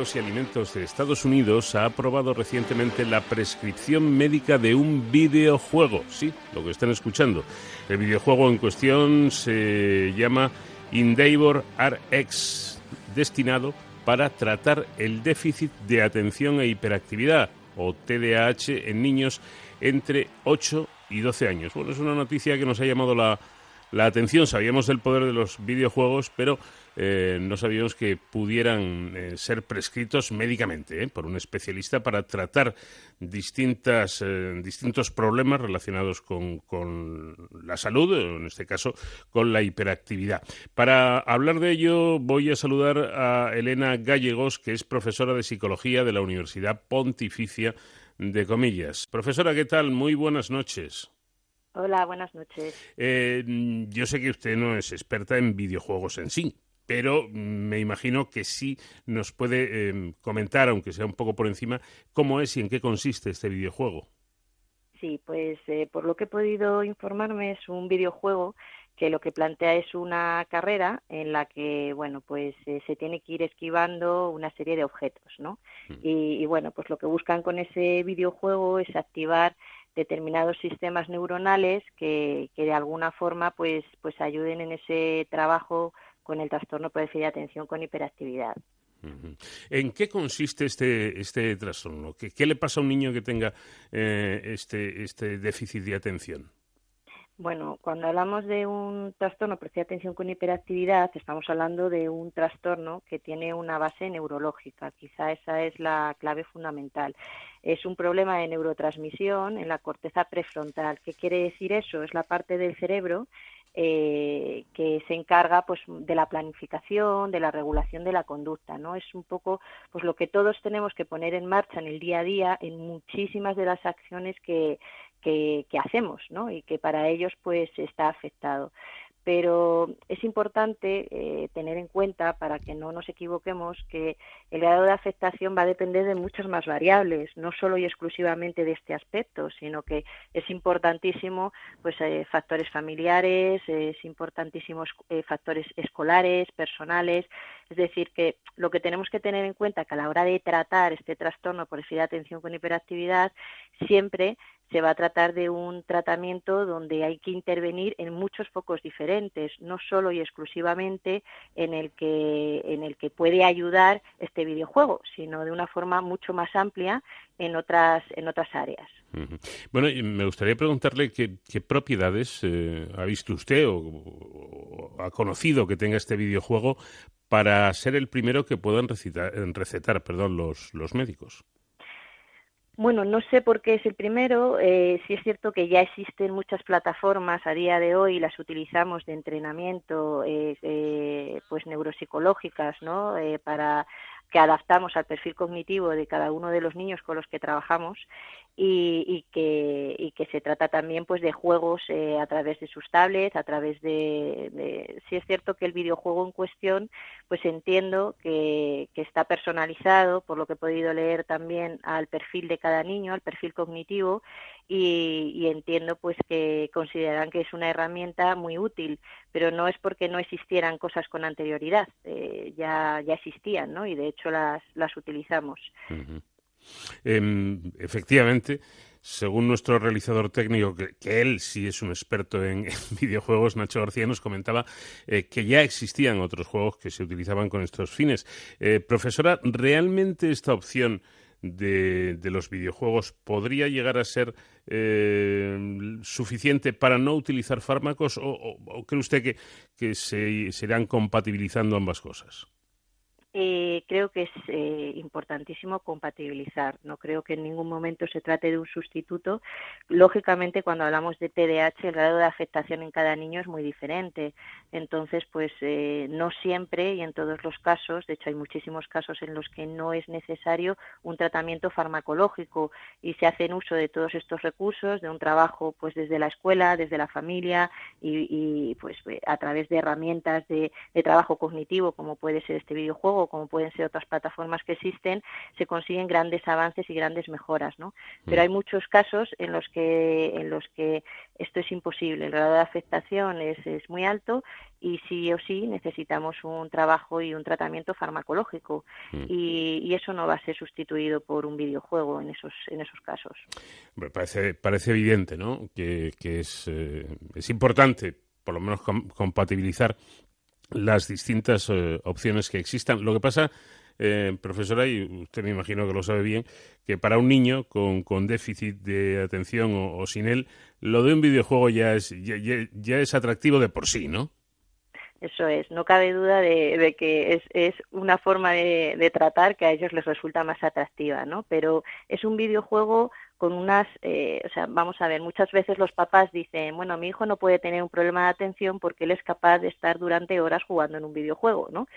Y Alimentos de Estados Unidos ha aprobado recientemente la prescripción médica de un videojuego. Sí, lo que están escuchando. El videojuego en cuestión se llama Endeavor RX, destinado para tratar el déficit de atención e hiperactividad, o TDAH, en niños entre 8 y 12 años. Bueno, es una noticia que nos ha llamado la, la atención. Sabíamos del poder de los videojuegos, pero eh, no sabíamos que pudieran eh, ser prescritos médicamente eh, por un especialista para tratar distintas, distintos problemas relacionados con, con, la salud, en este caso con la hiperactividad. Para hablar de ello voy a saludar a Elena Gallegos, que es profesora de psicología de la Universidad Pontificia de Comillas. Profesora, ¿qué tal? Muy buenas noches. Hola, buenas noches. yo sé que usted no es experta en videojuegos en sí, pero me imagino que sí nos puede em, comentar, aunque sea un poco por encima, cómo es y en qué consiste este videojuego. Sí, pues eh, por lo que he podido informarme es un videojuego que lo que plantea es una carrera en la que, bueno, pues eh, se tiene que ir esquivando una serie de objetos, ¿no? Mm. Y, bueno, pues lo que buscan con ese videojuego es activar determinados sistemas neuronales que, que de alguna forma pues pues ayuden en ese trabajo con el trastorno por déficit de atención con hiperactividad. ¿En qué consiste este, este trastorno? ¿Qué, le pasa a un niño que tenga eh, este, este déficit de atención? Bueno, cuando hablamos de un trastorno por déficit de atención con hiperactividad, estamos hablando de un trastorno que tiene una base neurológica. Quizá esa es la clave fundamental. Es un problema de neurotransmisión en la corteza prefrontal. ¿Qué quiere decir eso? Es la parte del cerebro eh, que se encarga pues de la planificación, de la regulación de la conducta, ¿no? Es un poco pues lo que todos tenemos que poner en marcha en el día a día en muchísimas de las acciones que, que, que hacemos, ¿no? Y que para ellos pues está afectado pero es importante eh, tener en cuenta, para que no nos equivoquemos, que el grado de afectación va a depender de muchas más variables, no solo y exclusivamente de este aspecto, sino que es importantísimo pues eh, factores familiares, es importantísimos eh, factores escolares, personales, es decir, que lo que tenemos que tener en cuenta que a la hora de tratar este trastorno por déficit de atención con hiperactividad, siempre se va a tratar de un tratamiento donde hay que intervenir en muchos focos diferentes, no solo y exclusivamente en el que en el que puede ayudar este videojuego, sino de una forma mucho más amplia en otras en otras áreas. Bueno, me gustaría preguntarle qué, propiedades eh, ha visto usted o, ha conocido que tenga este videojuego para ser el primero que puedan recitar, recetar perdón, los, los médicos. Bueno, no sé por qué es el primero. Eh, sí es cierto que ya existen muchas plataformas a día de hoy, las utilizamos de entrenamiento, eh, eh, pues neuropsicológicas, ¿no? Eh, para que adaptamos al perfil cognitivo de cada uno de los niños con los que trabajamos y, que, y que se trata también pues de juegos eh, a través de sus tablets, a través de, de, sí es cierto que el videojuego en cuestión pues entiendo que, que está personalizado por lo que he podido leer también al perfil de cada niño, al perfil cognitivo y, entiendo pues que consideran que es una herramienta muy útil, pero no es porque no existieran cosas con anterioridad, eh, ya, ya existían, ¿no? Y de hecho las, las utilizamos. Em, efectivamente, según nuestro realizador técnico, que, él sí es un experto (laughs) en, videojuegos, Nacho García nos comentaba eh, que ya existían otros juegos que se utilizaban con estos fines. Eh, profesora, ¿realmente esta opción de, los videojuegos podría llegar a ser eh, suficiente para no utilizar fármacos o, cree usted que, se, se irán compatibilizando ambas cosas? Eh, creo que es eh, importantísimo compatibilizar. No creo que en ningún momento se trate de un sustituto. Lógicamente, cuando hablamos de TDAH, el grado de afectación en cada niño es muy diferente. Entonces, pues eh, no siempre y en todos los casos, de hecho hay muchísimos casos en los que no es necesario un tratamiento farmacológico y se hacen uso de todos estos recursos, de un trabajo pues desde la escuela, desde la familia y, pues a través de herramientas de trabajo cognitivo como puede ser este videojuego como pueden ser otras plataformas que existen, se consiguen grandes avances y grandes mejoras, ¿no? Pero mm. hay muchos casos en los que en los que esto es imposible, el grado de afectación es, es muy alto y sí o sí necesitamos un trabajo y un tratamiento farmacológico mm. y, eso no va a ser sustituido por un videojuego en esos en esos casos. parece parece evidente, ¿no? Que, es, eh, es importante por lo menos compatibilizar las distintas eh, opciones que existan. Lo que pasa, eh, profesora, y usted me imagino que lo sabe bien, que para un niño con, con déficit de atención o, sin él, lo de un videojuego ya es, ya, es atractivo de por sí, ¿no? Eso es, no cabe duda de, que es, es, una forma de, de, tratar que a ellos les resulta más atractiva, ¿no? Pero es un videojuego con unas, eh, o sea, vamos a ver, muchas veces los papás dicen, bueno, mi hijo no puede tener un problema de atención porque él es capaz de estar durante horas jugando en un videojuego, ¿no?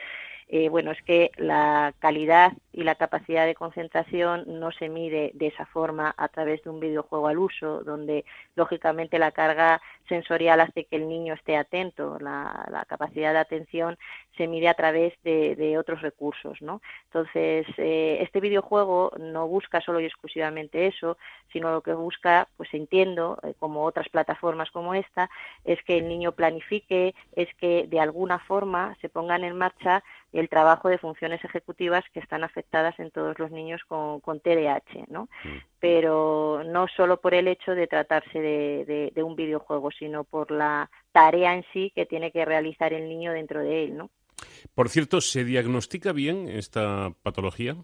Eh, bueno, es que la calidad y la capacidad de concentración no se mide de esa forma a través de un videojuego al uso, donde lógicamente la carga sensorial hace que el niño esté atento, la, capacidad de atención se mide a través de, otros recursos, ¿no? Entonces, eh, este videojuego no busca solo y exclusivamente eso, sino lo que busca, pues entiendo, eh, como otras plataformas como esta, es que el niño planifique, es que de alguna forma se pongan en marcha el trabajo de funciones ejecutivas que están afectadas en todos los niños con, con TDAH, ¿no? Mm. Pero no solo por el hecho de tratarse de, de, un videojuego, sino por la tarea en sí que tiene que realizar el niño dentro de él, ¿no? Por cierto, ¿se diagnostica bien esta patología?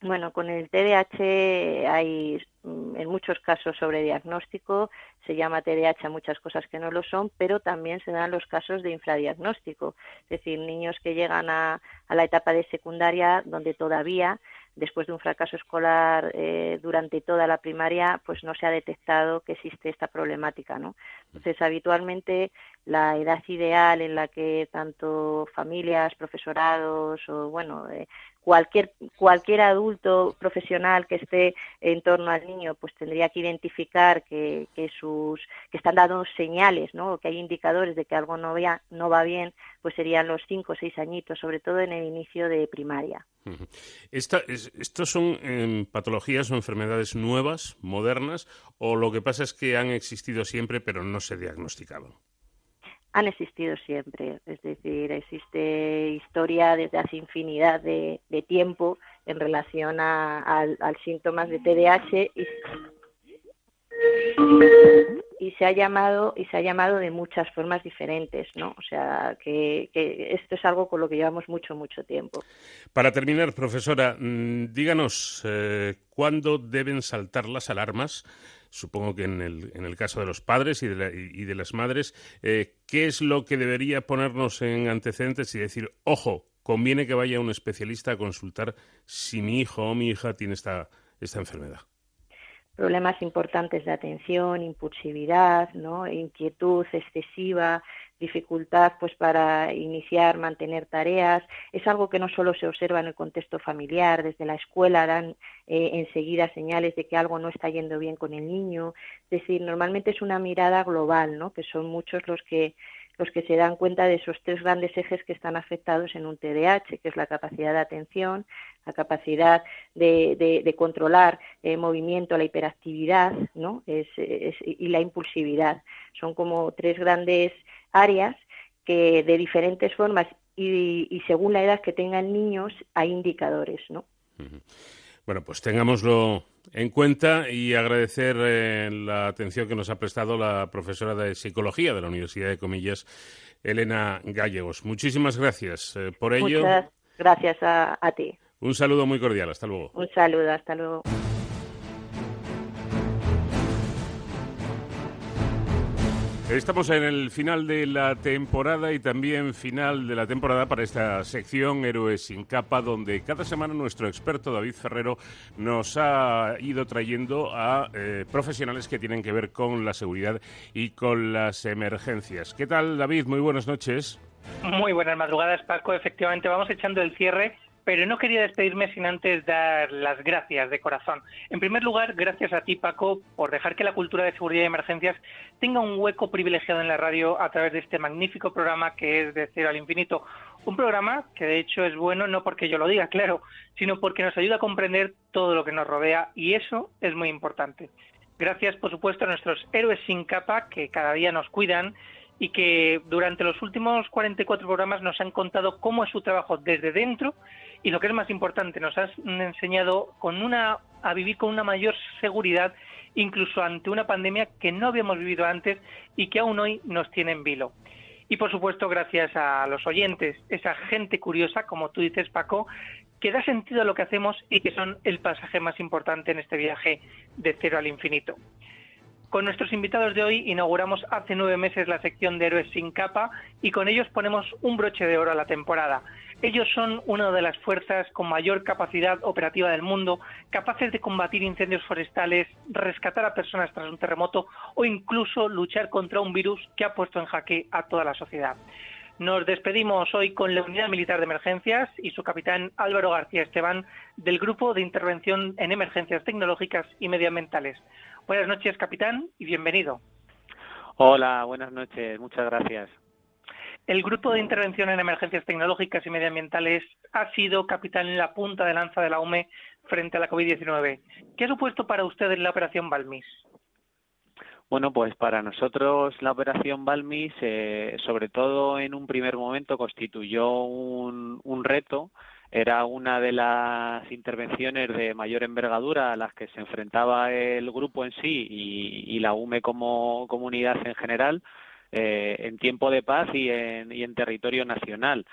Bueno, con el TDAH hay mm, en muchos casos sobre diagnóstico, se llama TDAH a muchas cosas que no lo son, pero también se dan los casos de infradiagnóstico, es decir, niños que llegan a, a la etapa de secundaria donde todavía después de un fracaso escolar eh, durante toda la primaria, pues no se ha detectado que existe esta problemática, ¿no? Entonces, habitualmente la edad ideal en la que tanto familias, profesorados o, bueno, eh, cualquier cualquier adulto profesional que esté en torno al niño pues tendría que identificar que, que sus que están dando señales no que hay indicadores de que algo no va no va bien pues serían los cinco o seis añitos sobre todo en el inicio de primaria. Esta, ¿Estos son em, patologías o enfermedades nuevas, modernas, o lo que pasa es que han existido siempre pero no se diagnosticaban? Han existido siempre, es decir, existe historia desde hace infinidad de, tiempo en relación a, al síntomas de TDAH y, y, se ha llamado y se ha llamado de muchas formas diferentes, ¿no? O sea que, esto es algo con lo que llevamos mucho mucho tiempo. Para terminar, profesora, mm, díganos eh, cuándo deben saltar las alarmas supongo que en el, en el caso de los padres y de, y de las madres, eh, ¿qué es lo que debería ponernos en antecedentes y decir, ojo, conviene que vaya un especialista a consultar si mi hijo o mi hija tiene esta, esta enfermedad? Problemas importantes de atención, impulsividad, ¿no? inquietud excesiva, dificultad pues para iniciar, mantener tareas. Es algo que no solo se observa en el contexto familiar, desde la escuela dan eh, enseguida señales de que algo no está yendo bien con el niño. Es decir, normalmente es una mirada global, ¿no? que son muchos los que los que se dan cuenta de esos tres grandes ejes que están afectados en un TDAH, que es la capacidad de atención, la capacidad de, controlar el movimiento, la hiperactividad ¿no? y la impulsividad. Son como tres grandes áreas que de diferentes formas y, según la edad que tengan niños hay indicadores, ¿no? Bueno, pues tengámoslo en cuenta y agradecer eh, la atención que nos ha prestado la profesora de Psicología de la Universidad de Comillas, Elena Gallegos. Muchísimas gracias eh, por ello. Muchas gracias a ti. Un saludo muy cordial. Hasta luego. Un saludo. Hasta luego. Estamos en el final de la temporada y también final de la temporada para esta sección Héroes sin capa, donde cada semana nuestro experto David Ferrero nos ha ido trayendo a eh, profesionales que tienen que ver con la seguridad y con las emergencias. ¿Qué tal, David? Muy buenas noches. Muy buenas madrugadas, Paco. Efectivamente, vamos echando el cierre pero no quería despedirme sin antes dar las gracias de corazón. En primer lugar, gracias a ti, Paco, por dejar que la cultura de seguridad y emergencias tenga un hueco privilegiado en la radio a través de este magnífico programa que es de cero al infinito. Un programa que de hecho es bueno no porque yo lo diga, (laughs) claro, sino porque nos ayuda a comprender todo lo que nos rodea y eso es muy importante. Gracias, por supuesto, a nuestros héroes sin capa que cada día nos cuidan y que durante los últimos 44 programas nos han contado cómo es su trabajo desde dentro y lo que es más importante, nos han enseñado con una, a vivir con una mayor seguridad incluso ante una pandemia que no habíamos vivido antes y que aún hoy nos tiene en vilo. Y por supuesto, gracias a los oyentes, esa gente curiosa, como tú dices, Paco, que da sentido a lo que hacemos y que son el pasaje más importante en este viaje de cero al infinito. Con nuestros invitados de hoy inauguramos hace nueve meses la sección de Héroes sin capa y con ellos ponemos un broche de oro a la temporada. Ellos son una de las fuerzas con mayor capacidad operativa del mundo, capaces de combatir incendios forestales, rescatar a personas tras un terremoto o incluso luchar contra un virus que ha puesto en jaque a toda la sociedad. Nos despedimos hoy con la Unidad Militar de Emergencias y su capitán Álvaro García Esteban del Grupo de Intervención en Emergencias Tecnológicas y Medioambientales. Buenas noches, capitán, y bienvenido. Hola, buenas noches, muchas gracias. El Grupo de Intervención en Emergencias Tecnológicas y Medioambientales ha sido capitán en la punta de lanza de la UME frente a la COVID-19. ¿Qué ha supuesto para usted en la operación Balmis? Bueno, pues para nosotros la operación Balmis, eh, sobre todo en un primer momento, constituyó un, un reto era una de las intervenciones de mayor envergadura a las que se enfrentaba el grupo en sí y, la UME como comunidad en general eh, en tiempo de paz y en, territorio nacional.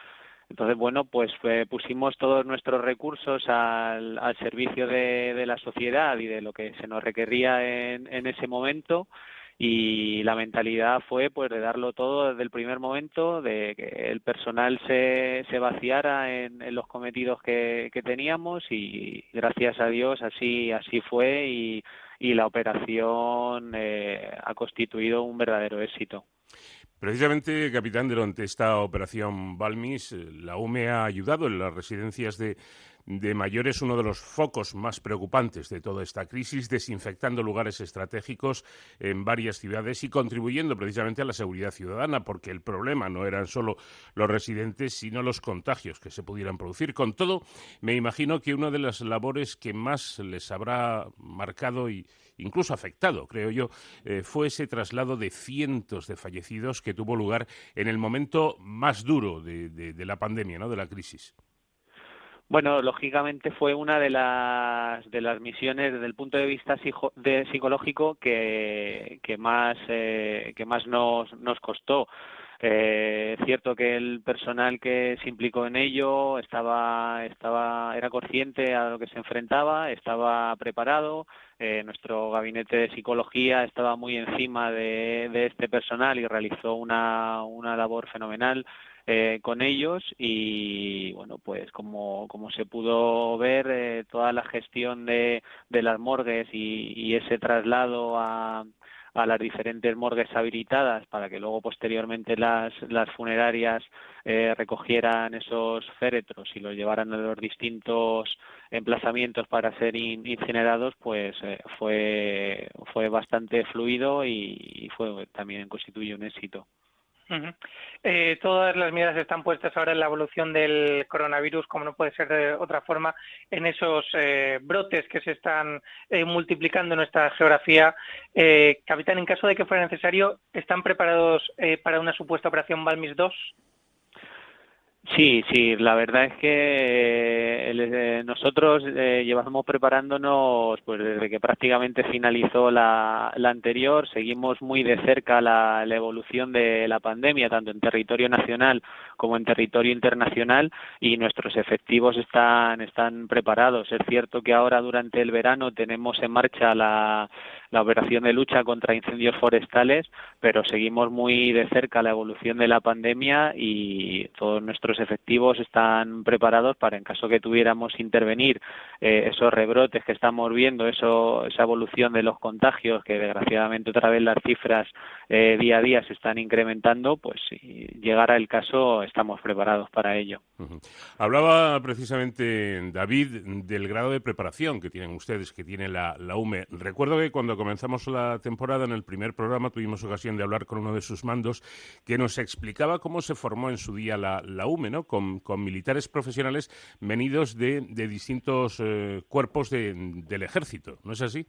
Entonces, bueno, pues eh, pusimos todos nuestros recursos al, al servicio de, de, la sociedad y de lo que se nos requería en, en ese momento y la mentalidad fue pues de darlo todo desde el primer momento, de que el personal se, se vaciara en, los cometidos que, que, teníamos y gracias a Dios así, así fue y, y la operación eh, ha constituido un verdadero éxito. Precisamente, capitán, durante esta operación Balmis, la UME ha ayudado en las residencias de de mayores uno de los focos más preocupantes de toda esta crisis, desinfectando lugares estratégicos en varias ciudades y contribuyendo precisamente a la seguridad ciudadana, porque el problema no eran solo los residentes, sino los contagios que se pudieran producir. Con todo, me imagino que una de las labores que más les habrá marcado y incluso afectado, creo yo, eh, fue ese traslado de cientos de fallecidos que tuvo lugar en el momento más duro de, de la pandemia, ¿no? de la crisis. Bueno, lógicamente fue una de las de las misiones desde el punto de vista psicológico que, más eh, que más nos nos costó. Eh, cierto que el personal que se implicó en ello estaba estaba era consciente a lo que se enfrentaba, estaba preparado. Eh, nuestro gabinete de psicología estaba muy encima de, de este personal y realizó una una labor fenomenal eh, con ellos y bueno pues como, como se pudo ver eh, toda la gestión de, de las morgues y, ese traslado a, a las diferentes morgues habilitadas para que luego posteriormente las, las funerarias eh, recogieran esos féretros y los llevaran a los distintos emplazamientos para ser incinerados, pues eh, fue, fue bastante fluido y, y fue también constituye un éxito eh, todas las miradas están puestas ahora en la evolución del coronavirus, como no puede ser de otra forma, en esos eh, brotes que se están eh, multiplicando en nuestra geografía. Eh, capitán, en caso de que fuera necesario, ¿están preparados eh, para una supuesta operación Balmis 2? Sí, sí, la verdad es que eh, eh, nosotros eh, llevamos preparándonos pues desde que prácticamente finalizó la, la anterior, seguimos muy de cerca la, la, evolución de la pandemia, tanto en territorio nacional como en territorio internacional, y nuestros efectivos están, están preparados. Es cierto que ahora durante el verano tenemos en marcha la, la operación de lucha contra incendios forestales, pero seguimos muy de cerca la evolución de la pandemia y todos nuestros efectivos están preparados para, en caso que tuviéramos intervenir eh, esos rebrotes que estamos viendo, eso, esa evolución de los contagios, que desgraciadamente otra vez las cifras eh, día a día se están incrementando, pues si llegara el caso estamos preparados para ello. Hablaba precisamente David del grado de preparación que tienen ustedes, que tiene la, la UME. Recuerdo que cuando comenzamos la temporada en el primer programa tuvimos ocasión de hablar con uno de sus mandos que nos explicaba cómo se formó en su día la, la UME, ¿no? Con, militares profesionales venidos de, distintos eh, cuerpos del ejército, ¿no es así?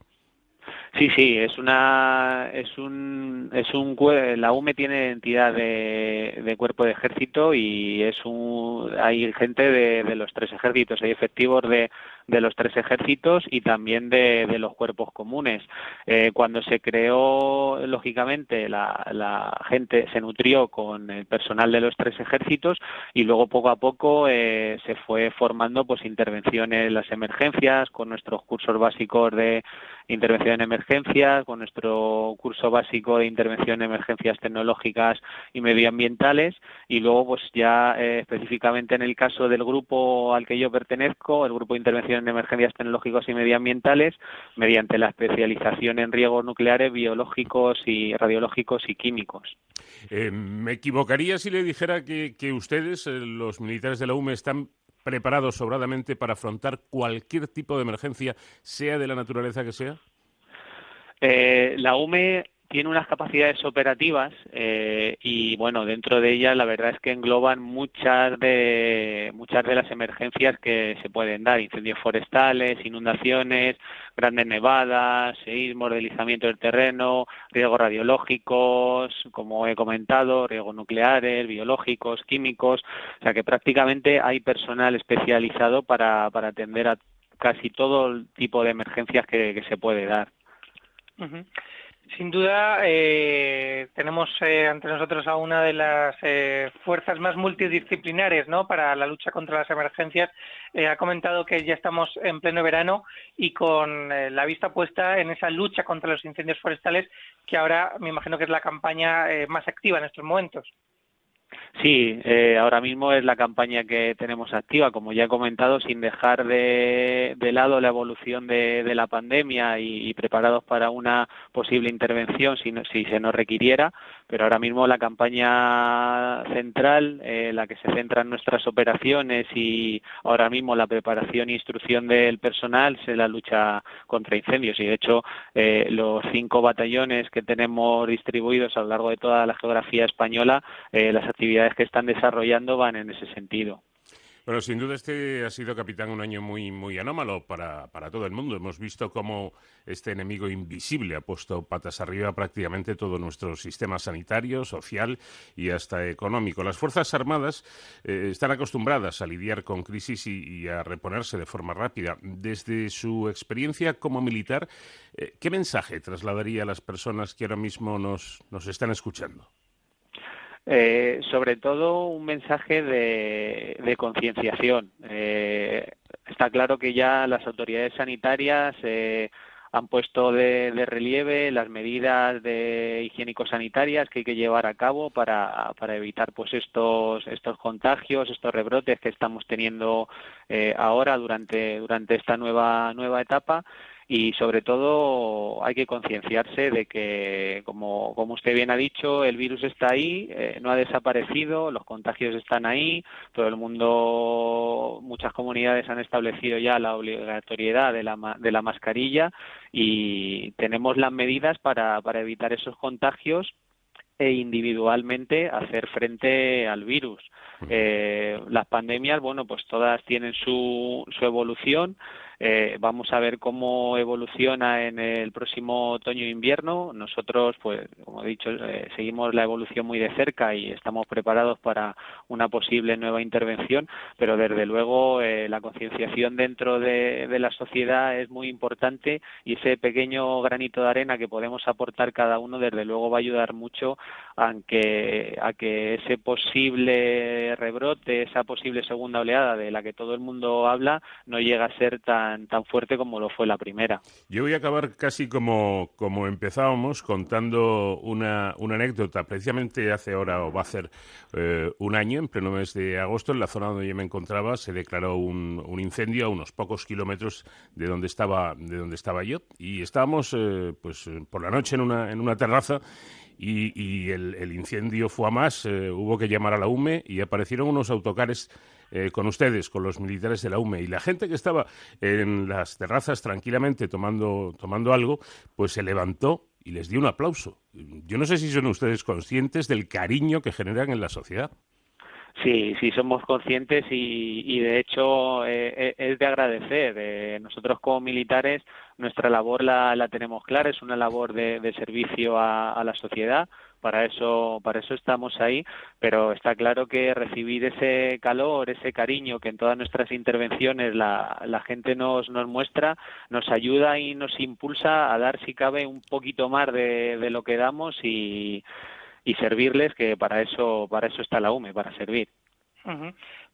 Sí, sí, es una, es un, es un, la UME tiene identidad de, de cuerpo de ejército y es un, hay gente de, de los tres ejércitos, hay efectivos de, de los tres ejércitos y también de, los cuerpos comunes. Eh, cuando se creó, lógicamente, la, la, gente se nutrió con el personal de los tres ejércitos y luego poco a poco eh, se fue formando pues intervenciones en las emergencias con nuestros cursos básicos de intervención en emergencias, con nuestro curso básico de intervención en emergencias tecnológicas y medioambientales y luego pues ya eh, específicamente en el caso del grupo al que yo pertenezco, el grupo de intervención en emergencias tecnológicas y medioambientales, mediante la especialización en riesgos nucleares, biológicos y radiológicos y químicos. Eh, me equivocaría si le dijera que, ustedes, eh, los militares de la UME, están preparados sobradamente para afrontar cualquier tipo de emergencia, sea de la naturaleza que sea? Eh, la UME tiene unas capacidades operativas eh, y bueno dentro de ellas la verdad es que engloban muchas de muchas de las emergencias que se pueden dar incendios forestales inundaciones grandes nevadas seísmos deslizamiento del terreno riesgos radiológicos como he comentado riesgos nucleares biológicos químicos. O sea que prácticamente hay personal especializado para para atender a casi todo el tipo de emergencias que, se puede dar sin duda, eh, tenemos eh, ante nosotros a una de las eh, fuerzas más multidisciplinares ¿no? para la lucha contra las emergencias. ha comentado que ya estamos en pleno verano y con la vista puesta en esa lucha contra los incendios forestales, que ahora me imagino que es la campaña más activa en estos momentos. Sí, eh, ahora mismo es la campaña que tenemos activa, como ya he comentado, sin dejar de, lado la evolución de, la pandemia y, preparados para una posible intervención si, si se nos requiriera, pero ahora mismo la campaña central, eh, la que se centra en nuestras operaciones y ahora mismo la preparación e instrucción del personal es la lucha contra incendios y de hecho eh, los cinco batallones que tenemos distribuidos a lo largo de toda la geografía española, las actividades que están desarrollando van en ese sentido. Bueno, sin duda este ha sido, capitán, un año muy, muy anómalo para, para todo el mundo. Hemos visto cómo este enemigo invisible ha puesto patas arriba prácticamente todo nuestro sistema sanitario, social y hasta económico. Las Fuerzas Armadas eh, están acostumbradas a lidiar con crisis y, a reponerse de forma rápida. Desde su experiencia como militar, eh, ¿qué mensaje trasladaría a las personas que ahora mismo nos, nos están escuchando? Eh, sobre todo un mensaje de, concienciación. Eh, está claro que ya las autoridades sanitarias eh, han puesto de, relieve las medidas de higiénico-sanitarias que hay que llevar a cabo para, para evitar pues estos estos contagios, estos rebrotes que estamos teniendo ahora durante durante esta nueva nueva etapa y sobre todo hay que concienciarse de que, como, como usted bien ha dicho, el virus está ahí, eh, no ha desaparecido, los contagios están ahí, todo el mundo, muchas comunidades han establecido ya la obligatoriedad de la, de la mascarilla y tenemos las medidas para, para evitar esos contagios e individualmente hacer frente al virus. Eh, las pandemias, bueno, pues todas tienen su, su evolución. Eh, vamos a ver cómo evoluciona en el próximo otoño e invierno. Nosotros, pues, como he dicho, eh, seguimos la evolución muy de cerca y estamos preparados para una posible nueva intervención, pero desde luego eh, la concienciación dentro de, la sociedad es muy importante y ese pequeño granito de arena que podemos aportar cada uno, desde luego va a ayudar mucho a que, a que ese posible rebrote, esa posible segunda oleada de la que todo el mundo habla, no llegue a ser tan tan, fuerte como lo fue la primera. Yo voy a acabar casi como, como empezábamos, contando una, una anécdota. Precisamente hace ahora, o va a ser eh, un año, en pleno mes de agosto, en la zona donde yo me encontraba, se declaró un, un incendio a unos pocos kilómetros de donde estaba, de donde estaba yo. Y estábamos eh, pues, por la noche en una, en una terraza y, el, incendio fue a más, eh, hubo que llamar a la UME y aparecieron unos autocares eh, con ustedes, con los militares de la UME. Y la gente que estaba en las terrazas tranquilamente tomando, tomando algo, pues se levantó y les dio un aplauso. Yo no sé si son ustedes conscientes del cariño que generan en la sociedad. Sí, sí, somos conscientes y, de hecho eh, eh, es de agradecer. nosotros como militares nuestra labor la, la, tenemos clara, es una labor de, servicio a, la sociedad. Para eso, para eso estamos ahí, pero está claro que recibir ese calor, ese cariño que en todas nuestras intervenciones la, la gente nos, nos muestra, nos ayuda y nos impulsa a dar, si cabe, un poquito más de, lo que damos y, y servirles, que para eso, para eso está la UME, para servir.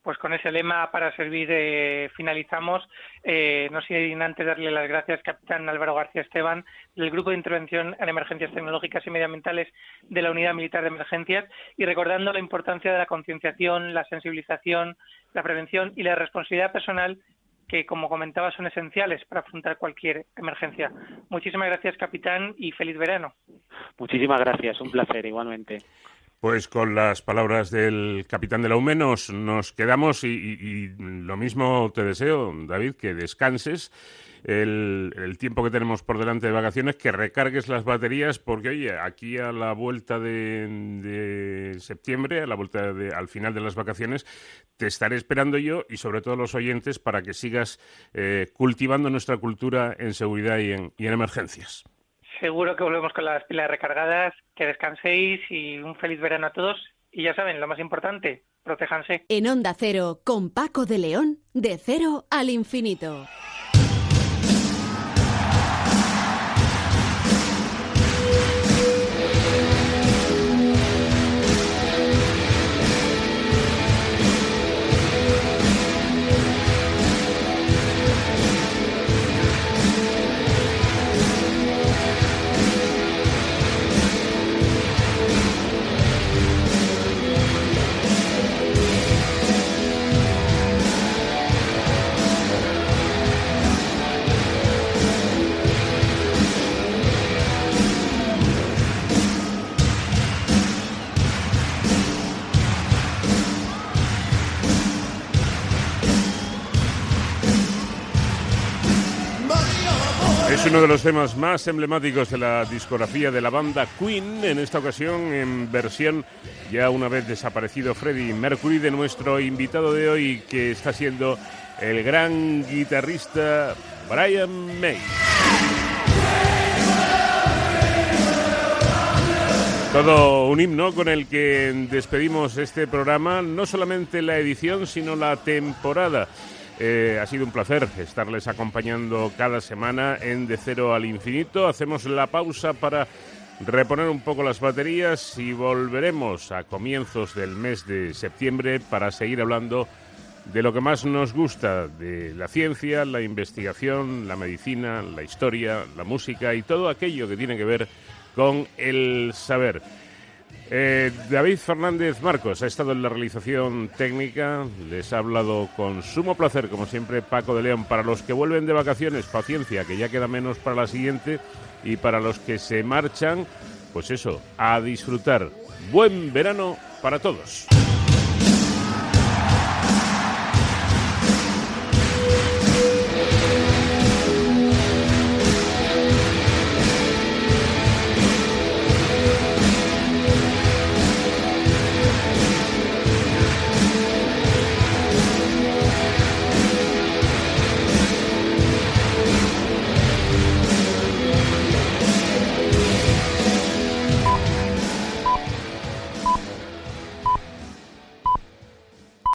Pues con ese lema para servir eh, finalizamos. Eh, no sin antes darle las gracias, capitán Álvaro García Esteban, del Grupo de Intervención en Emergencias Tecnológicas y Medioambientales de la Unidad Militar de Emergencias y recordando la importancia de la concienciación, la sensibilización, la prevención y la responsabilidad personal que, como comentaba, son esenciales para afrontar cualquier emergencia. Muchísimas gracias, capitán, y feliz verano. Muchísimas gracias, un placer igualmente. Pues con las palabras del capitán de la UME nos, quedamos y, lo mismo te deseo, David, que descanses el, tiempo que tenemos por delante de vacaciones, que recargues las baterías, porque oye, aquí a la vuelta de, septiembre, a la vuelta al final de las vacaciones, te estaré esperando yo y sobre todo los oyentes para que sigas eh, cultivando nuestra cultura en seguridad y en emergencias. Seguro que volvemos con las pilas recargadas, que descanséis y un feliz verano a todos. Y ya saben, lo más importante, protéjanse. En Onda Cero, con Paco de León, de cero al infinito. Es uno de los temas más emblemáticos de la discografía de la banda Queen, en esta ocasión en versión ya una vez desaparecido Freddie Mercury de nuestro invitado de hoy que está siendo el gran guitarrista Brian May. Todo un himno con el que despedimos este programa, no solamente la edición, sino la temporada. Eh, ha sido un placer estarles acompañando cada semana en De Cero al Infinito. Hacemos la pausa para reponer un poco las baterías y volveremos a comienzos del mes de septiembre para seguir hablando de lo que más nos gusta, de la ciencia, la investigación, la medicina, la historia, la música y todo aquello que tiene que ver con el saber. Eh, David Fernández Marcos ha estado en la realización técnica, les ha hablado con sumo placer, como siempre, Paco de León. Para los que vuelven de vacaciones, paciencia, que ya queda menos para la siguiente, y para los que se marchan, pues eso, a disfrutar. Buen verano para todos.